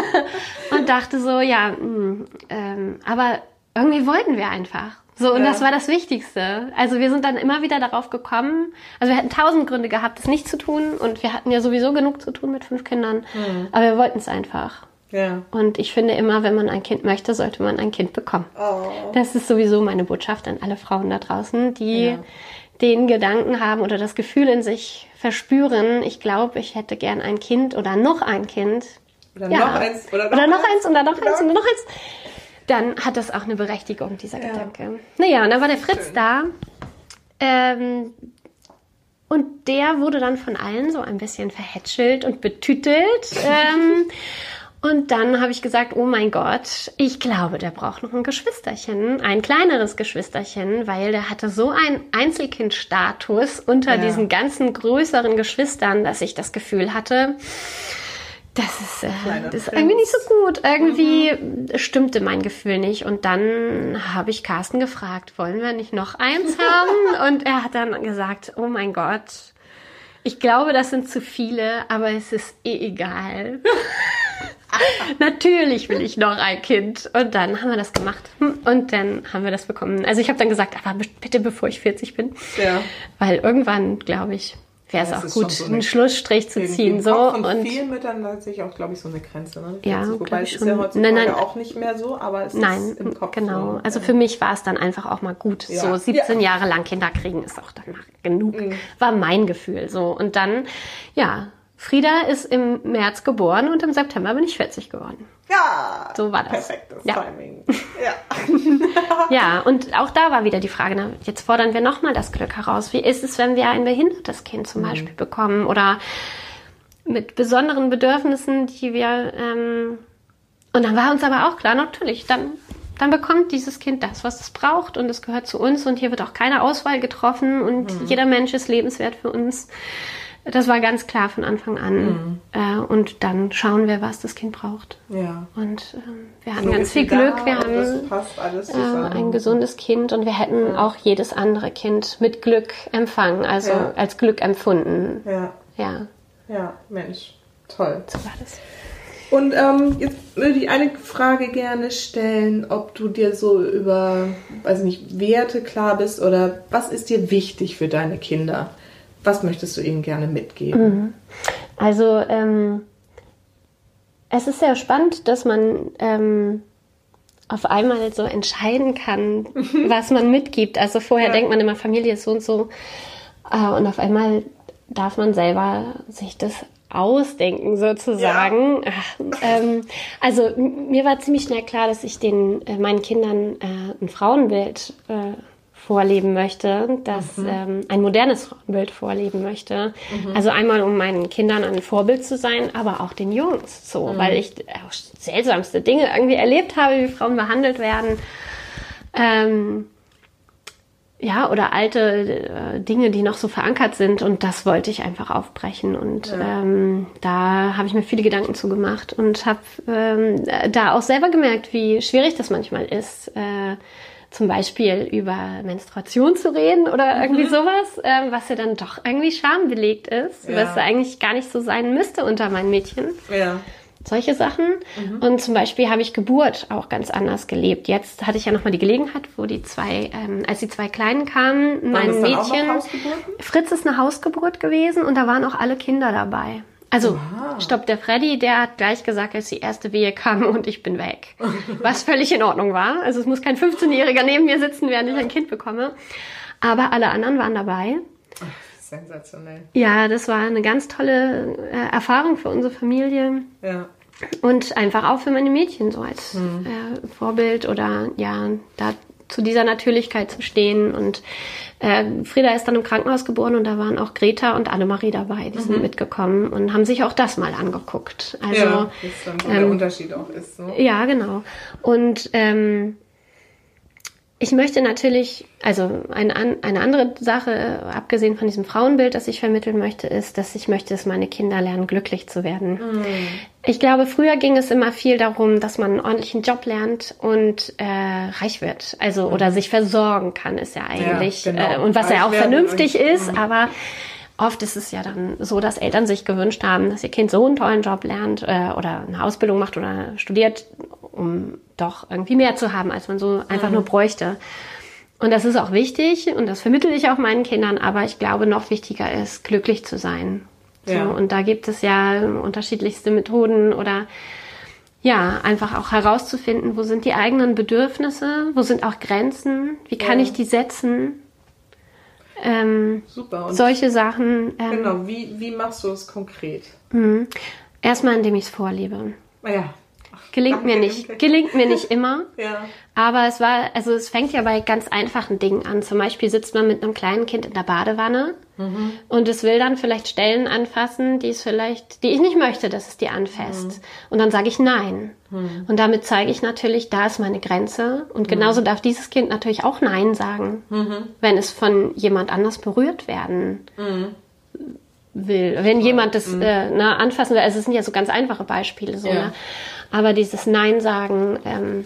(laughs) und dachte so, ja, mh, ähm, aber irgendwie wollten wir einfach. So, und Ja. das war das Wichtigste. Also wir sind dann immer wieder darauf gekommen. Also wir hätten tausend Gründe gehabt, das nicht zu tun. Und wir hatten ja sowieso genug zu tun mit fünf Kindern. Mhm. Aber wir wollten es einfach. Ja. Und ich finde immer, wenn man ein Kind möchte, sollte man ein Kind bekommen. Oh. Das ist sowieso meine Botschaft an alle Frauen da draußen, die Ja. Den Gedanken haben oder das Gefühl in sich verspüren, ich glaube, ich hätte gern ein Kind oder noch ein Kind. Oder Ja. noch eins. Oder noch, Oder noch eins oder noch Genau. eins oder noch eins. Dann hat das auch eine Berechtigung, dieser Gedanke. Naja, und dann war der Fritz da. Ähm, und der wurde dann von allen so ein bisschen verhätschelt und betütelt. ähm, (laughs) und dann habe ich gesagt, oh mein Gott, ich glaube, der braucht noch ein Geschwisterchen, ein kleineres Geschwisterchen, weil der hatte so einen Einzelkindstatus unter Ja. diesen ganzen größeren Geschwistern, dass ich das Gefühl hatte, das ist, äh, das ist irgendwie nicht so gut. Irgendwie stimmte mein Gefühl nicht. Und dann habe ich Carsten gefragt, wollen wir nicht noch eins (laughs) haben? Und er hat dann gesagt, oh mein Gott, ich glaube, das sind zu viele, aber es ist eh egal. (laughs) (laughs) Natürlich will ich noch ein Kind. Und dann haben wir das gemacht. Hm, Und dann haben wir das bekommen. Also ich habe dann gesagt, aber bitte bevor ich 40 bin. Ja. Weil irgendwann, glaube ich, wäre es Ja, auch gut, so eine- einen Schlussstrich zu ziehen. So. Von Und vielen Müttern tatsächlich auch, glaube ich, so eine Grenze. Ne? Ja, Also, Wobei ich es ist ja heutzutage Nein, nein. auch nicht mehr so, aber es Nein, ist im Kopf genau. so. Also für mich war es dann einfach auch mal gut. Ja. So 17 Ja. Jahre lang Kinder kriegen ist auch danach genug. Mhm. War mein Gefühl so. Und dann, ja, Frieda ist im März geboren und im September bin ich 40 geworden. Ja. So war das. Perfektes Ja. Timing. Ja. (laughs) Ja, und auch da war wieder die Frage, na, jetzt fordern wir nochmal das Glück heraus. Wie ist es, wenn wir ein behindertes Kind zum Beispiel bekommen oder mit besonderen Bedürfnissen, die wir... Ähm, und dann war uns aber auch klar, natürlich, dann, dann bekommt dieses Kind das, was es braucht und es gehört zu uns und hier wird auch keine Auswahl getroffen und jeder Mensch ist lebenswert für uns. Das war ganz klar von Anfang an. Äh, und dann schauen wir, was das Kind braucht. ja. Und ähm, wir hatten So ganz viel Glück. da Wir haben äh, ein gesundes Kind und wir hätten auch jedes andere Kind mit Glück empfangen, also Ja. als Glück empfunden. Ja. Ja, Ja, Mensch. Toll. so war das. Und ähm, jetzt würde ich eine Frage gerne stellen, ob du dir so über, weiß nicht, Werte klar bist oder was ist dir wichtig für deine Kinder? Was möchtest du ihnen gerne mitgeben? Also ähm, es ist sehr spannend, dass man ähm, auf einmal so entscheiden kann, (laughs) was man mitgibt. Also vorher Ja. denkt man immer, Familie ist so und so. Äh, und auf einmal darf man selber sich das ausdenken sozusagen. Ach, ähm, also mir war ziemlich schnell klar, dass ich den äh, meinen Kindern äh, ein Frauenbild äh, vorleben möchte, dass ähm, ein modernes Frauenbild vorleben möchte. Also einmal um meinen Kindern ein Vorbild zu sein, aber auch den Jungs so, weil ich auch seltsamste Dinge irgendwie erlebt habe, wie Frauen behandelt werden. Ähm, ja, oder alte äh, Dinge, die noch so verankert sind. Und das wollte ich einfach aufbrechen. Und ähm, da habe ich mir viele Gedanken zu gemacht und habe ähm, da auch selber gemerkt, wie schwierig das manchmal ist. Äh, zum Beispiel über Menstruation zu reden oder irgendwie sowas, ähm, was ja dann doch irgendwie schambelegt ist, Ja. was eigentlich gar nicht so sein müsste unter meinen Mädchen Ja. solche Sachen. Und zum Beispiel habe ich Geburt auch ganz anders gelebt. Jetzt hatte ich ja nochmal die Gelegenheit, wo die zwei, ähm, als die zwei Kleinen kamen, mein Mädchen. Fritz ist eine Hausgeburt gewesen und da waren auch alle Kinder dabei. Also, stopp, der Freddy, der hat gleich gesagt, als die erste Wehe kam (laughs) und ich bin weg. Was völlig in Ordnung war. Also es muss kein 15-Jähriger neben mir sitzen, während ich ein Kind bekomme. Aber alle anderen waren dabei. Sensationell. Ja, das war eine ganz tolle äh, Erfahrung für unsere Familie. Ja. Und einfach auch für meine Mädchen so als äh, Vorbild oder ja, da zu dieser Natürlichkeit zu stehen. Und äh, Frieda ist dann im Krankenhaus geboren und da waren auch Greta und Annemarie dabei, die sind mitgekommen und haben sich auch das mal angeguckt. Also ja, das ist dann so der ähm, Unterschied auch ist. Ne? ja, genau. Und ähm, ich möchte natürlich, also eine, eine andere Sache, äh, abgesehen von diesem Frauenbild, das ich vermitteln möchte, ist, dass ich möchte, dass meine Kinder lernen, glücklich zu werden. Ich glaube, früher ging es immer viel darum, dass man einen ordentlichen Job lernt und äh, reich wird. Also, oder sich versorgen kann, ist ja eigentlich. genau. äh, und was ja Reich auch werden vernünftig und- ist, aber Oft ist es ja dann so, dass Eltern sich gewünscht haben, dass ihr Kind so einen tollen Job lernt äh, oder eine Ausbildung macht oder studiert, um doch irgendwie mehr zu haben, als man so einfach nur bräuchte. Und das ist auch wichtig und das vermittle ich auch meinen Kindern, aber ich glaube, noch wichtiger ist, glücklich zu sein. So, Ja. Und da gibt es ja unterschiedlichste Methoden oder ja, einfach auch herauszufinden, wo sind die eigenen Bedürfnisse, wo sind auch Grenzen, wie kann Ja. ich die setzen. Ähm, Super. Und solche Sachen. Ähm, genau, wie, wie machst du es konkret? mhm. Erstmal, indem ich es vorlebe. Ja. Gelingt mir nicht, gelingt mir nicht immer. (laughs) Ja. Aber es war, also es fängt ja bei ganz einfachen Dingen an. Zum Beispiel sitzt man mit einem kleinen Kind in der Badewanne und es will dann vielleicht Stellen anfassen, die es vielleicht, die ich nicht möchte, dass es die anfasst. Und dann sage ich nein. Und damit zeige ich natürlich, da ist meine Grenze. Und genauso darf dieses Kind natürlich auch nein sagen, wenn es von jemand anders berührt werden will. Wenn jemand das äh, ne, anfassen will, also es sind ja so ganz einfache Beispiele so, Ja. ne? Aber dieses Nein sagen ähm,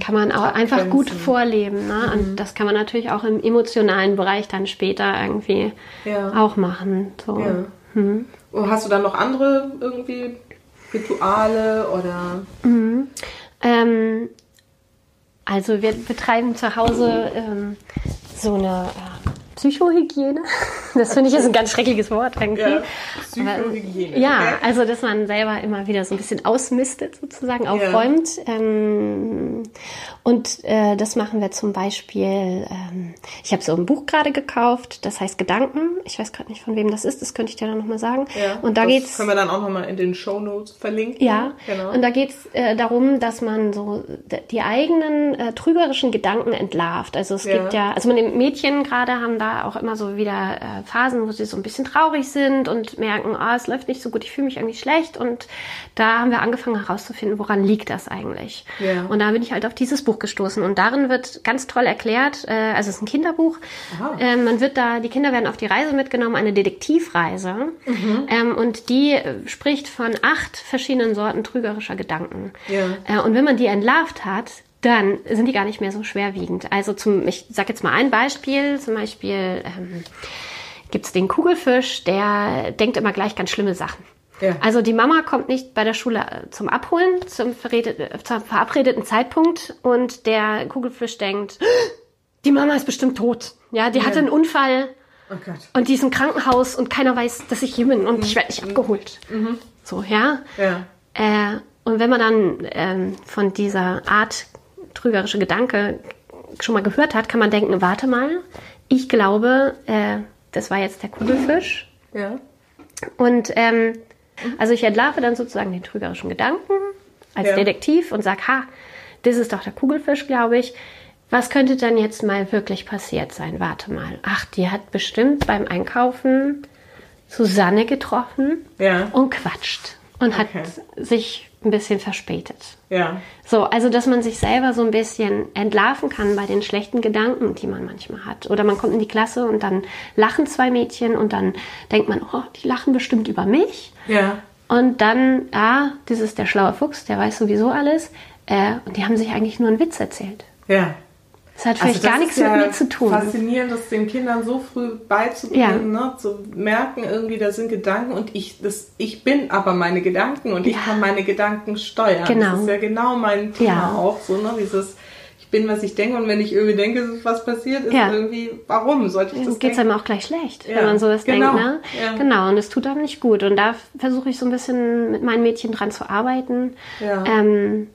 kann man auch einfach gut Grenzen. vorleben. Ne? Und das kann man natürlich auch im emotionalen Bereich dann später irgendwie Ja. auch machen. So. Ja. Und hast du dann noch andere irgendwie Rituale oder Ähm, also wir betreiben zu Hause ähm, so eine äh, Psychohygiene. (laughs) Das finde ich ist ein ganz schreckliches Wort irgendwie. Ja, Psychohygiene. Ja, also dass man selber immer wieder so ein bisschen ausmistet, sozusagen, aufräumt. Ähm, und äh, das machen wir zum Beispiel, ähm, ich habe so ein Buch gerade gekauft, das heißt Gedanken. Ich weiß gerade nicht, von wem das ist, das könnte ich dir dann nochmal sagen. Ja, und da das geht's. Können wir dann auch nochmal in den Show Notes verlinken. Ja, genau. und da geht's äh, darum, dass man so die eigenen äh, trügerischen Gedanken entlarvt. Also es Ja. gibt ja, also mit den Mädchen gerade haben da auch immer so wieder äh, Phasen, wo sie so ein bisschen traurig sind und merken, ah, es läuft nicht so gut, ich fühle mich irgendwie schlecht. Und da haben wir angefangen herauszufinden, woran liegt das eigentlich. Ja. Und da bin ich halt auf dieses Buch gestoßen. Und darin wird ganz toll erklärt, äh, also es ist ein Kinderbuch, äh, man wird da, die Kinder werden auf die Reise mitgenommen, eine Detektivreise. Ähm, und die äh, spricht von acht verschiedenen Sorten trügerischer Gedanken. Ja. Äh, und wenn man die entlarvt hat, dann sind die gar nicht mehr so schwerwiegend. Also zum, ich sage jetzt mal ein Beispiel, zum Beispiel ähm, gibt es den Kugelfisch, der denkt immer gleich ganz schlimme Sachen. Ja. Also die Mama kommt nicht bei der Schule zum Abholen, zum, zum verabredeten Zeitpunkt und der Kugelfisch denkt, die Mama ist bestimmt tot. Ja, die hatte einen Unfall Oh und die ist im Krankenhaus und keiner weiß, dass ich hier bin und ich werde nicht abgeholt. So, ja. Ja. Äh, und wenn man dann ähm, von dieser Art trügerische Gedanke schon mal gehört hat, kann man denken, warte mal, ich glaube, äh, das war jetzt der Kugelfisch. Ja. Und ähm, also ich entlarve dann sozusagen den trügerischen Gedanken als Ja. Detektiv und sage, ha, das ist doch der Kugelfisch, glaube ich. Was könnte dann jetzt mal wirklich passiert sein? Warte mal. Ach, die hat bestimmt beim Einkaufen Susanne getroffen Ja. und quatscht und hat Okay. sich ein bisschen verspätet. Ja. So, also dass man sich selber so ein bisschen entlarven kann bei den schlechten Gedanken, die man manchmal hat. Oder man kommt in die Klasse und dann lachen zwei Mädchen und dann denkt man, oh, die lachen bestimmt über mich. Ja. Und dann, ah, das ist der schlaue Fuchs, der weiß sowieso alles. Äh, und die haben sich eigentlich nur einen Witz erzählt. Ja. Das hat vielleicht Also das gar nichts ja mit mir zu tun. Faszinierend, das den Kindern so früh beizubringen, ne? zu merken, irgendwie, da sind Gedanken und ich, das, ich bin aber meine Gedanken und ich Ja. kann meine Gedanken steuern. Genau. Das ist ja genau mein Thema Ja. auch, so, ne? Dieses, ich bin, was ich denke und wenn ich irgendwie denke, was passiert, ist Ja. irgendwie, warum sollte ich das geht es einem auch gleich schlecht, Ja, wenn man sowas genau, denkt. Ne? ja. Genau, und es tut einem nicht gut. Und da versuche ich so ein bisschen mit meinen Mädchen dran zu arbeiten. Ja. Ähm,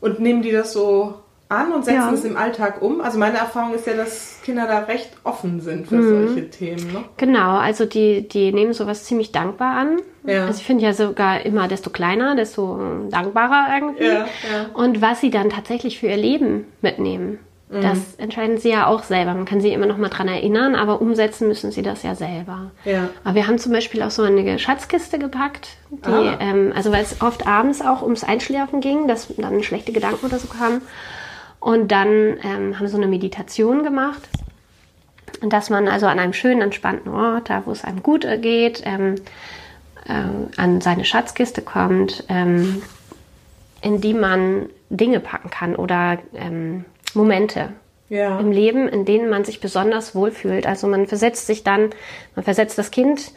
Und nehmen die das so an und setzen Ja. es im Alltag um? Also meine Erfahrung ist ja, dass Kinder da recht offen sind für Mhm. solche Themen. Ne? Genau, also die, die nehmen sowas ziemlich dankbar an. Ja. Also ich finde ja sogar immer, desto kleiner, desto äh, dankbarer irgendwie. Ja. Und was sie dann tatsächlich für ihr Leben mitnehmen, Mhm. das entscheiden sie ja auch selber. Man kann sie immer noch mal dran erinnern, aber umsetzen müssen sie das ja selber. Aber wir haben zum Beispiel auch so eine Schatzkiste gepackt, die, Ah. ähm, also weil es oft abends auch ums Einschlafen ging, dass dann schlechte Gedanken oder so kamen. Und dann ähm, haben wir so eine Meditation gemacht dass man also an einem schönen, entspannten Ort, da wo es einem gut geht, ähm, äh, an seine Schatzkiste kommt, ähm, in die man Dinge packen kann oder ähm, Momente Ja. im Leben, in denen man sich besonders wohlfühlt. Also man versetzt sich dann, man versetzt das Kind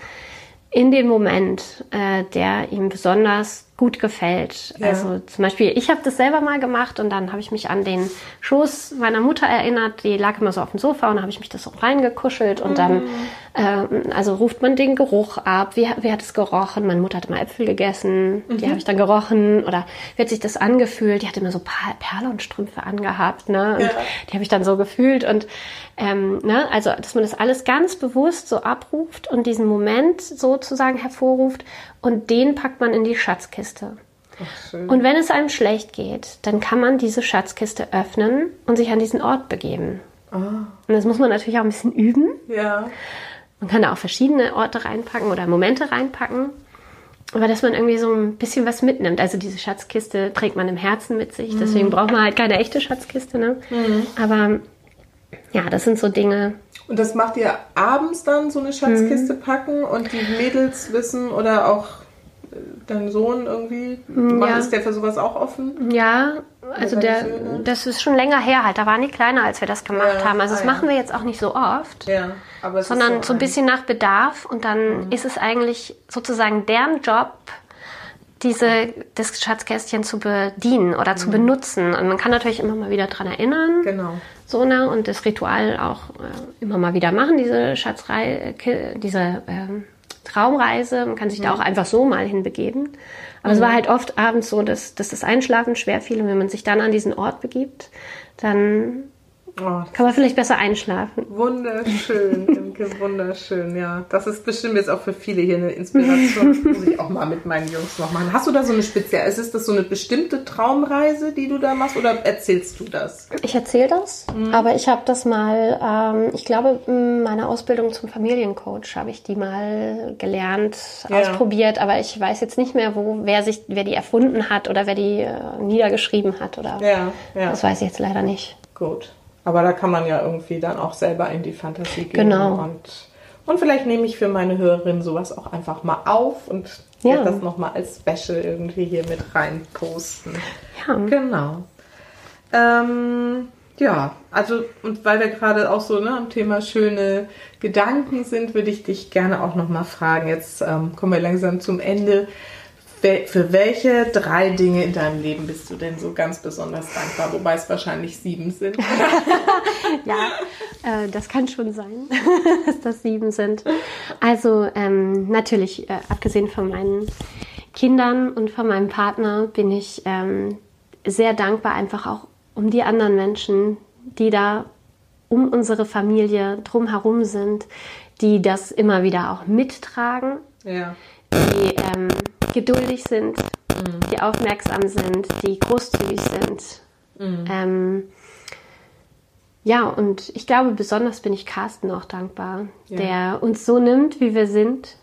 in den Moment, äh, der ihm besonders gut gefällt. Ja. Also zum Beispiel, ich habe das selber mal gemacht und dann habe ich mich an den Schoß meiner Mutter erinnert. Die lag immer so auf dem Sofa und habe ich mich das so reingekuschelt und dann, ähm, also ruft man den Geruch ab. Wie, wie hat es gerochen? Meine Mutter hat immer Äpfel gegessen, die habe ich dann gerochen oder wie hat sich das angefühlt? Die hat immer so Per- Perlenstrümpfe angehabt, ne? Und Ja. die habe ich dann so gefühlt und ähm, ne, also dass man das alles ganz bewusst so abruft und diesen Moment sozusagen hervorruft und den packt man in die Schatzkiste. Ach. Und wenn es einem schlecht geht, dann kann man diese Schatzkiste öffnen und sich an diesen Ort begeben. Ah, Und das muss man natürlich auch ein bisschen üben. ja. Man kann da auch verschiedene Orte reinpacken oder Momente reinpacken. Aber dass man irgendwie so ein bisschen was mitnimmt. Also diese Schatzkiste trägt man im Herzen mit sich. Deswegen braucht man halt keine echte Schatzkiste. Ne? Aber ja, das sind so Dinge. Und das macht ihr abends dann so eine Schatzkiste packen und die Mädels wissen oder auch dein Sohn irgendwie, macht ja. ist der für sowas auch offen? Ja, also der, das ist schon länger her halt. Da waren die kleiner, als wir das gemacht Ja, haben. Also das ah, ja. machen wir jetzt auch nicht so oft. Ja, sondern ist so ein bisschen nach Bedarf und dann ist es eigentlich sozusagen deren Job, diese, das Schatzkästchen zu bedienen oder zu benutzen. Und man kann natürlich immer mal wieder dran erinnern. Genau. So, ne? Und das Ritual auch äh, immer mal wieder machen, diese Schatzrei Ki- diese ähm, Traumreise. Man kann sich da auch einfach so mal hinbegeben. Aber es war halt oft abends so, dass, dass das Einschlafen schwer fiel. Und wenn man sich dann an diesen Ort begibt, dann Oh, kann man vielleicht besser einschlafen. Wunderschön, (laughs) Imke, wunderschön, ja. Das ist bestimmt jetzt auch für viele hier eine Inspiration. Muss ich auch mal mit meinen Jungs noch machen. Hast du da so eine spezielle, ist das so eine bestimmte Traumreise, die du da machst oder erzählst du das? Ich erzähle das, aber ich habe das mal, ähm, ich glaube, in meiner Ausbildung zum Familiencoach habe ich die mal gelernt, Ja. ausprobiert, aber ich weiß jetzt nicht mehr, wo, wer sich, wer die erfunden hat oder wer die äh, niedergeschrieben hat oder Ja, ja. das weiß ich jetzt leider nicht. Gut. Aber da kann man ja irgendwie dann auch selber in die Fantasie gehen. Genau. Und, und vielleicht nehme ich für meine Hörerin sowas auch einfach mal auf und Ja. das nochmal als Special irgendwie hier mit rein posten. Ja. Genau. Ähm, ja, also und weil wir gerade auch so ne, am Thema schöne Gedanken sind, würde ich dich gerne auch nochmal fragen. Jetzt ähm, kommen wir langsam zum Ende. Für welche drei Dinge in deinem Leben bist du denn so ganz besonders dankbar? Wobei es wahrscheinlich sieben sind. (laughs) Ja, äh, das kann schon sein, (laughs) dass das sieben sind. Also ähm, natürlich, äh, abgesehen von meinen Kindern und von meinem Partner, bin ich ähm, sehr dankbar einfach auch um die anderen Menschen, die da um unsere Familie drumherum sind, die das immer wieder auch mittragen, Ja. die ähm, geduldig sind, die aufmerksam sind, die großzügig sind. Ähm, ja, und ich glaube, besonders bin ich Carsten auch dankbar, Ja. der uns so nimmt, wie wir sind,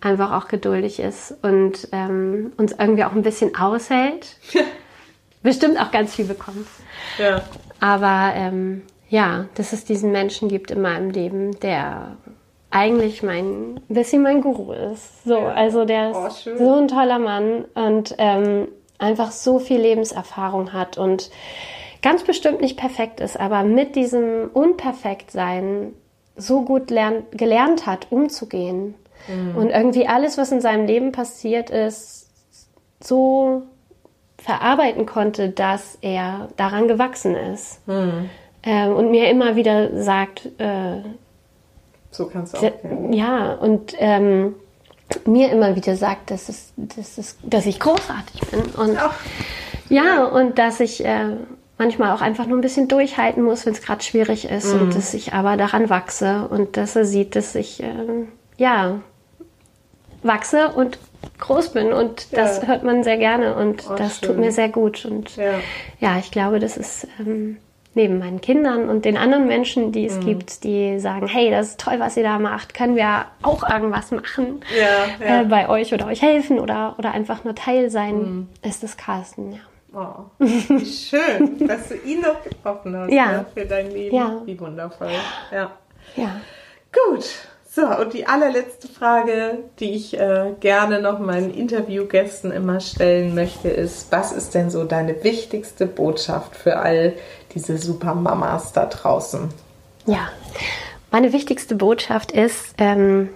einfach auch geduldig ist und ähm, uns irgendwie auch ein bisschen aushält. (laughs) Bestimmt auch ganz viel bekommt. Ja. Aber ähm, ja, dass es diesen Menschen gibt in meinem Leben, der eigentlich mein ein bisschen mein Guru ist. So, Ja. also der Oh, ist schön. so ein toller Mann und ähm, einfach so viel Lebenserfahrung hat und ganz bestimmt nicht perfekt ist, aber mit diesem Unperfektsein so gut lern gelernt hat, umzugehen. Und irgendwie alles, was in seinem Leben passiert ist, so verarbeiten konnte, dass er daran gewachsen ist. Ähm, und mir immer wieder sagt, äh, So kannst du auch. Gehen. Ja, und ähm, mir immer wieder sagt, dass, es, dass, es, dass ich großartig bin. Und Ach. ja, und dass ich äh, manchmal auch einfach nur ein bisschen durchhalten muss, wenn es gerade schwierig ist. Mhm. Und dass ich aber daran wachse und dass er sieht, dass ich ähm, ja wachse und groß bin. Und das Ja. hört man sehr gerne und Oh, das schön. tut mir sehr gut. Und Ja. ja, ich glaube, das ist ähm, neben meinen Kindern und den anderen Menschen, die es Mhm. gibt, die sagen, hey, das ist toll, was ihr da macht, können wir auch irgendwas machen Ja, ja. Äh, bei euch oder euch helfen oder, oder einfach nur Teil sein, Mhm. ist es Carsten, ja. Oh, wie schön, (laughs) dass du ihn noch getroffen hast Ja. ne, für dein Leben. Ja. Wie wundervoll. Ja. Ja. Gut. So, und die allerletzte Frage, die ich äh, gerne noch meinen Interviewgästen immer stellen möchte, ist, was ist denn so deine wichtigste Botschaft für all diese Supermamas da draußen? Ja, meine wichtigste Botschaft ist, ähm,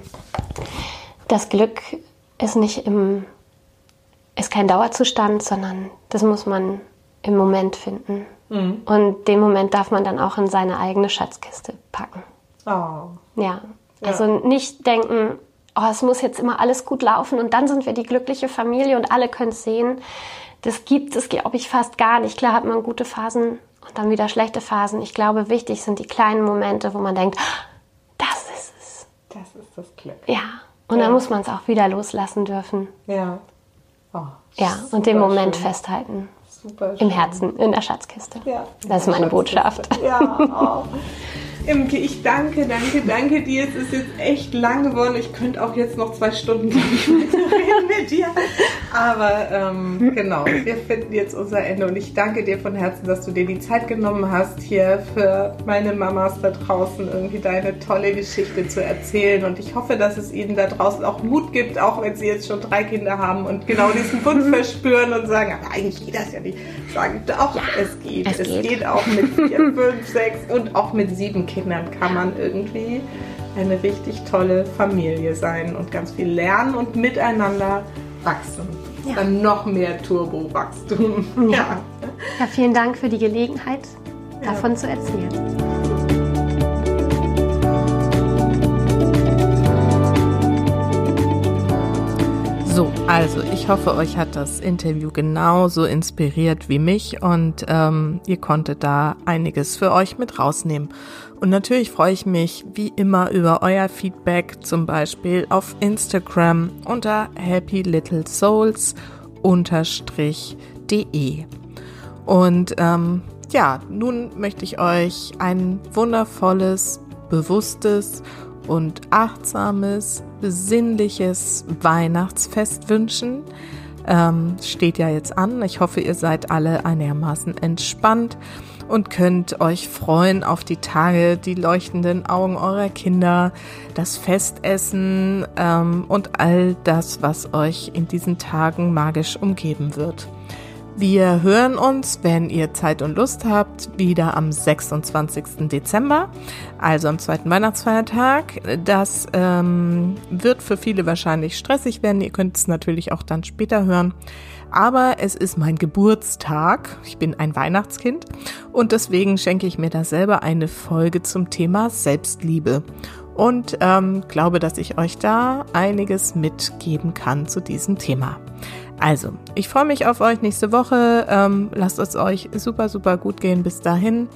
das Glück ist nicht im, ist kein Dauerzustand, sondern das muss man im Moment finden. Und den Moment darf man dann auch in seine eigene Schatzkiste packen. Oh, Ja, also nicht denken, oh, es muss jetzt immer alles gut laufen und dann sind wir die glückliche Familie und alle können es sehen. Das gibt es, glaube ich, fast gar nicht. Klar hat man gute Phasen und dann wieder schlechte Phasen. Ich glaube, wichtig sind die kleinen Momente, wo man denkt, "Ah, das ist es. das ist das Glück. Ja, und dann Ja. muss man es auch wieder loslassen dürfen. Ja. Oh, Ja, und den Moment schön. festhalten. Super Im schön. Herzen, in der Schatzkiste. Ja, Das ist meine Botschaft. Ja. Oh. (laughs) Imke, ich danke, danke, danke dir. Es ist jetzt echt lang geworden. Ich könnte auch jetzt noch zwei Stunden, glaube ich, weiterreden mit dir. Aber ähm, genau, wir finden jetzt unser Ende. Und ich danke dir von Herzen, dass du dir die Zeit genommen hast, hier für meine Mamas da draußen irgendwie deine tolle Geschichte zu erzählen. Und ich hoffe, dass es ihnen da draußen auch Mut gibt, auch wenn sie jetzt schon drei Kinder haben und genau diesen Wunsch (laughs) verspüren und sagen, aber eigentlich geht das ja nicht. Sagen, doch, es geht. es Es, geht. geht auch mit vier, (laughs) fünf, sechs und auch mit sieben Kindern kann man irgendwie eine richtig tolle Familie sein und ganz viel lernen und miteinander wachsen. Ja. Dann noch mehr Turbo-Wachstum. Ja. (laughs) ja. vielen Dank für die Gelegenheit, davon zu erzählen. So, also ich hoffe, euch hat das Interview genauso inspiriert wie mich und ähm, ihr konntet da einiges für euch mit rausnehmen. Und natürlich freue ich mich wie immer über euer Feedback, zum Beispiel auf Instagram unter Happy Little Souls de. Und ähm, ja, nun möchte ich euch ein wundervolles, bewusstes und achtsames, besinnliches Weihnachtsfest wünschen. Ähm, steht ja jetzt an. Ich hoffe, ihr seid alle einigermaßen entspannt und könnt euch freuen auf die Tage, die leuchtenden Augen eurer Kinder, das Festessen ähm, und all das, was euch in diesen Tagen magisch umgeben wird. Wir hören uns, wenn ihr Zeit und Lust habt, wieder am 26. Dezember, also am zweiten Weihnachtsfeiertag. Das ähm, wird für viele wahrscheinlich stressig werden. Ihr könnt es natürlich auch dann später hören. Aber es ist mein Geburtstag. Ich bin ein Weihnachtskind und deswegen schenke ich mir da selber eine Folge zum Thema Selbstliebe und ähm, glaube, dass ich euch da einiges mitgeben kann zu diesem Thema. Also, ich freue mich auf euch nächste Woche. Ähm, lasst es euch super, super gut gehen bis dahin.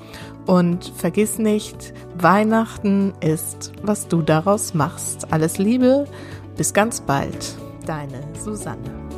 Und vergiss nicht, Weihnachten ist, was du daraus machst. Alles Liebe, bis ganz bald. Deine Susanne.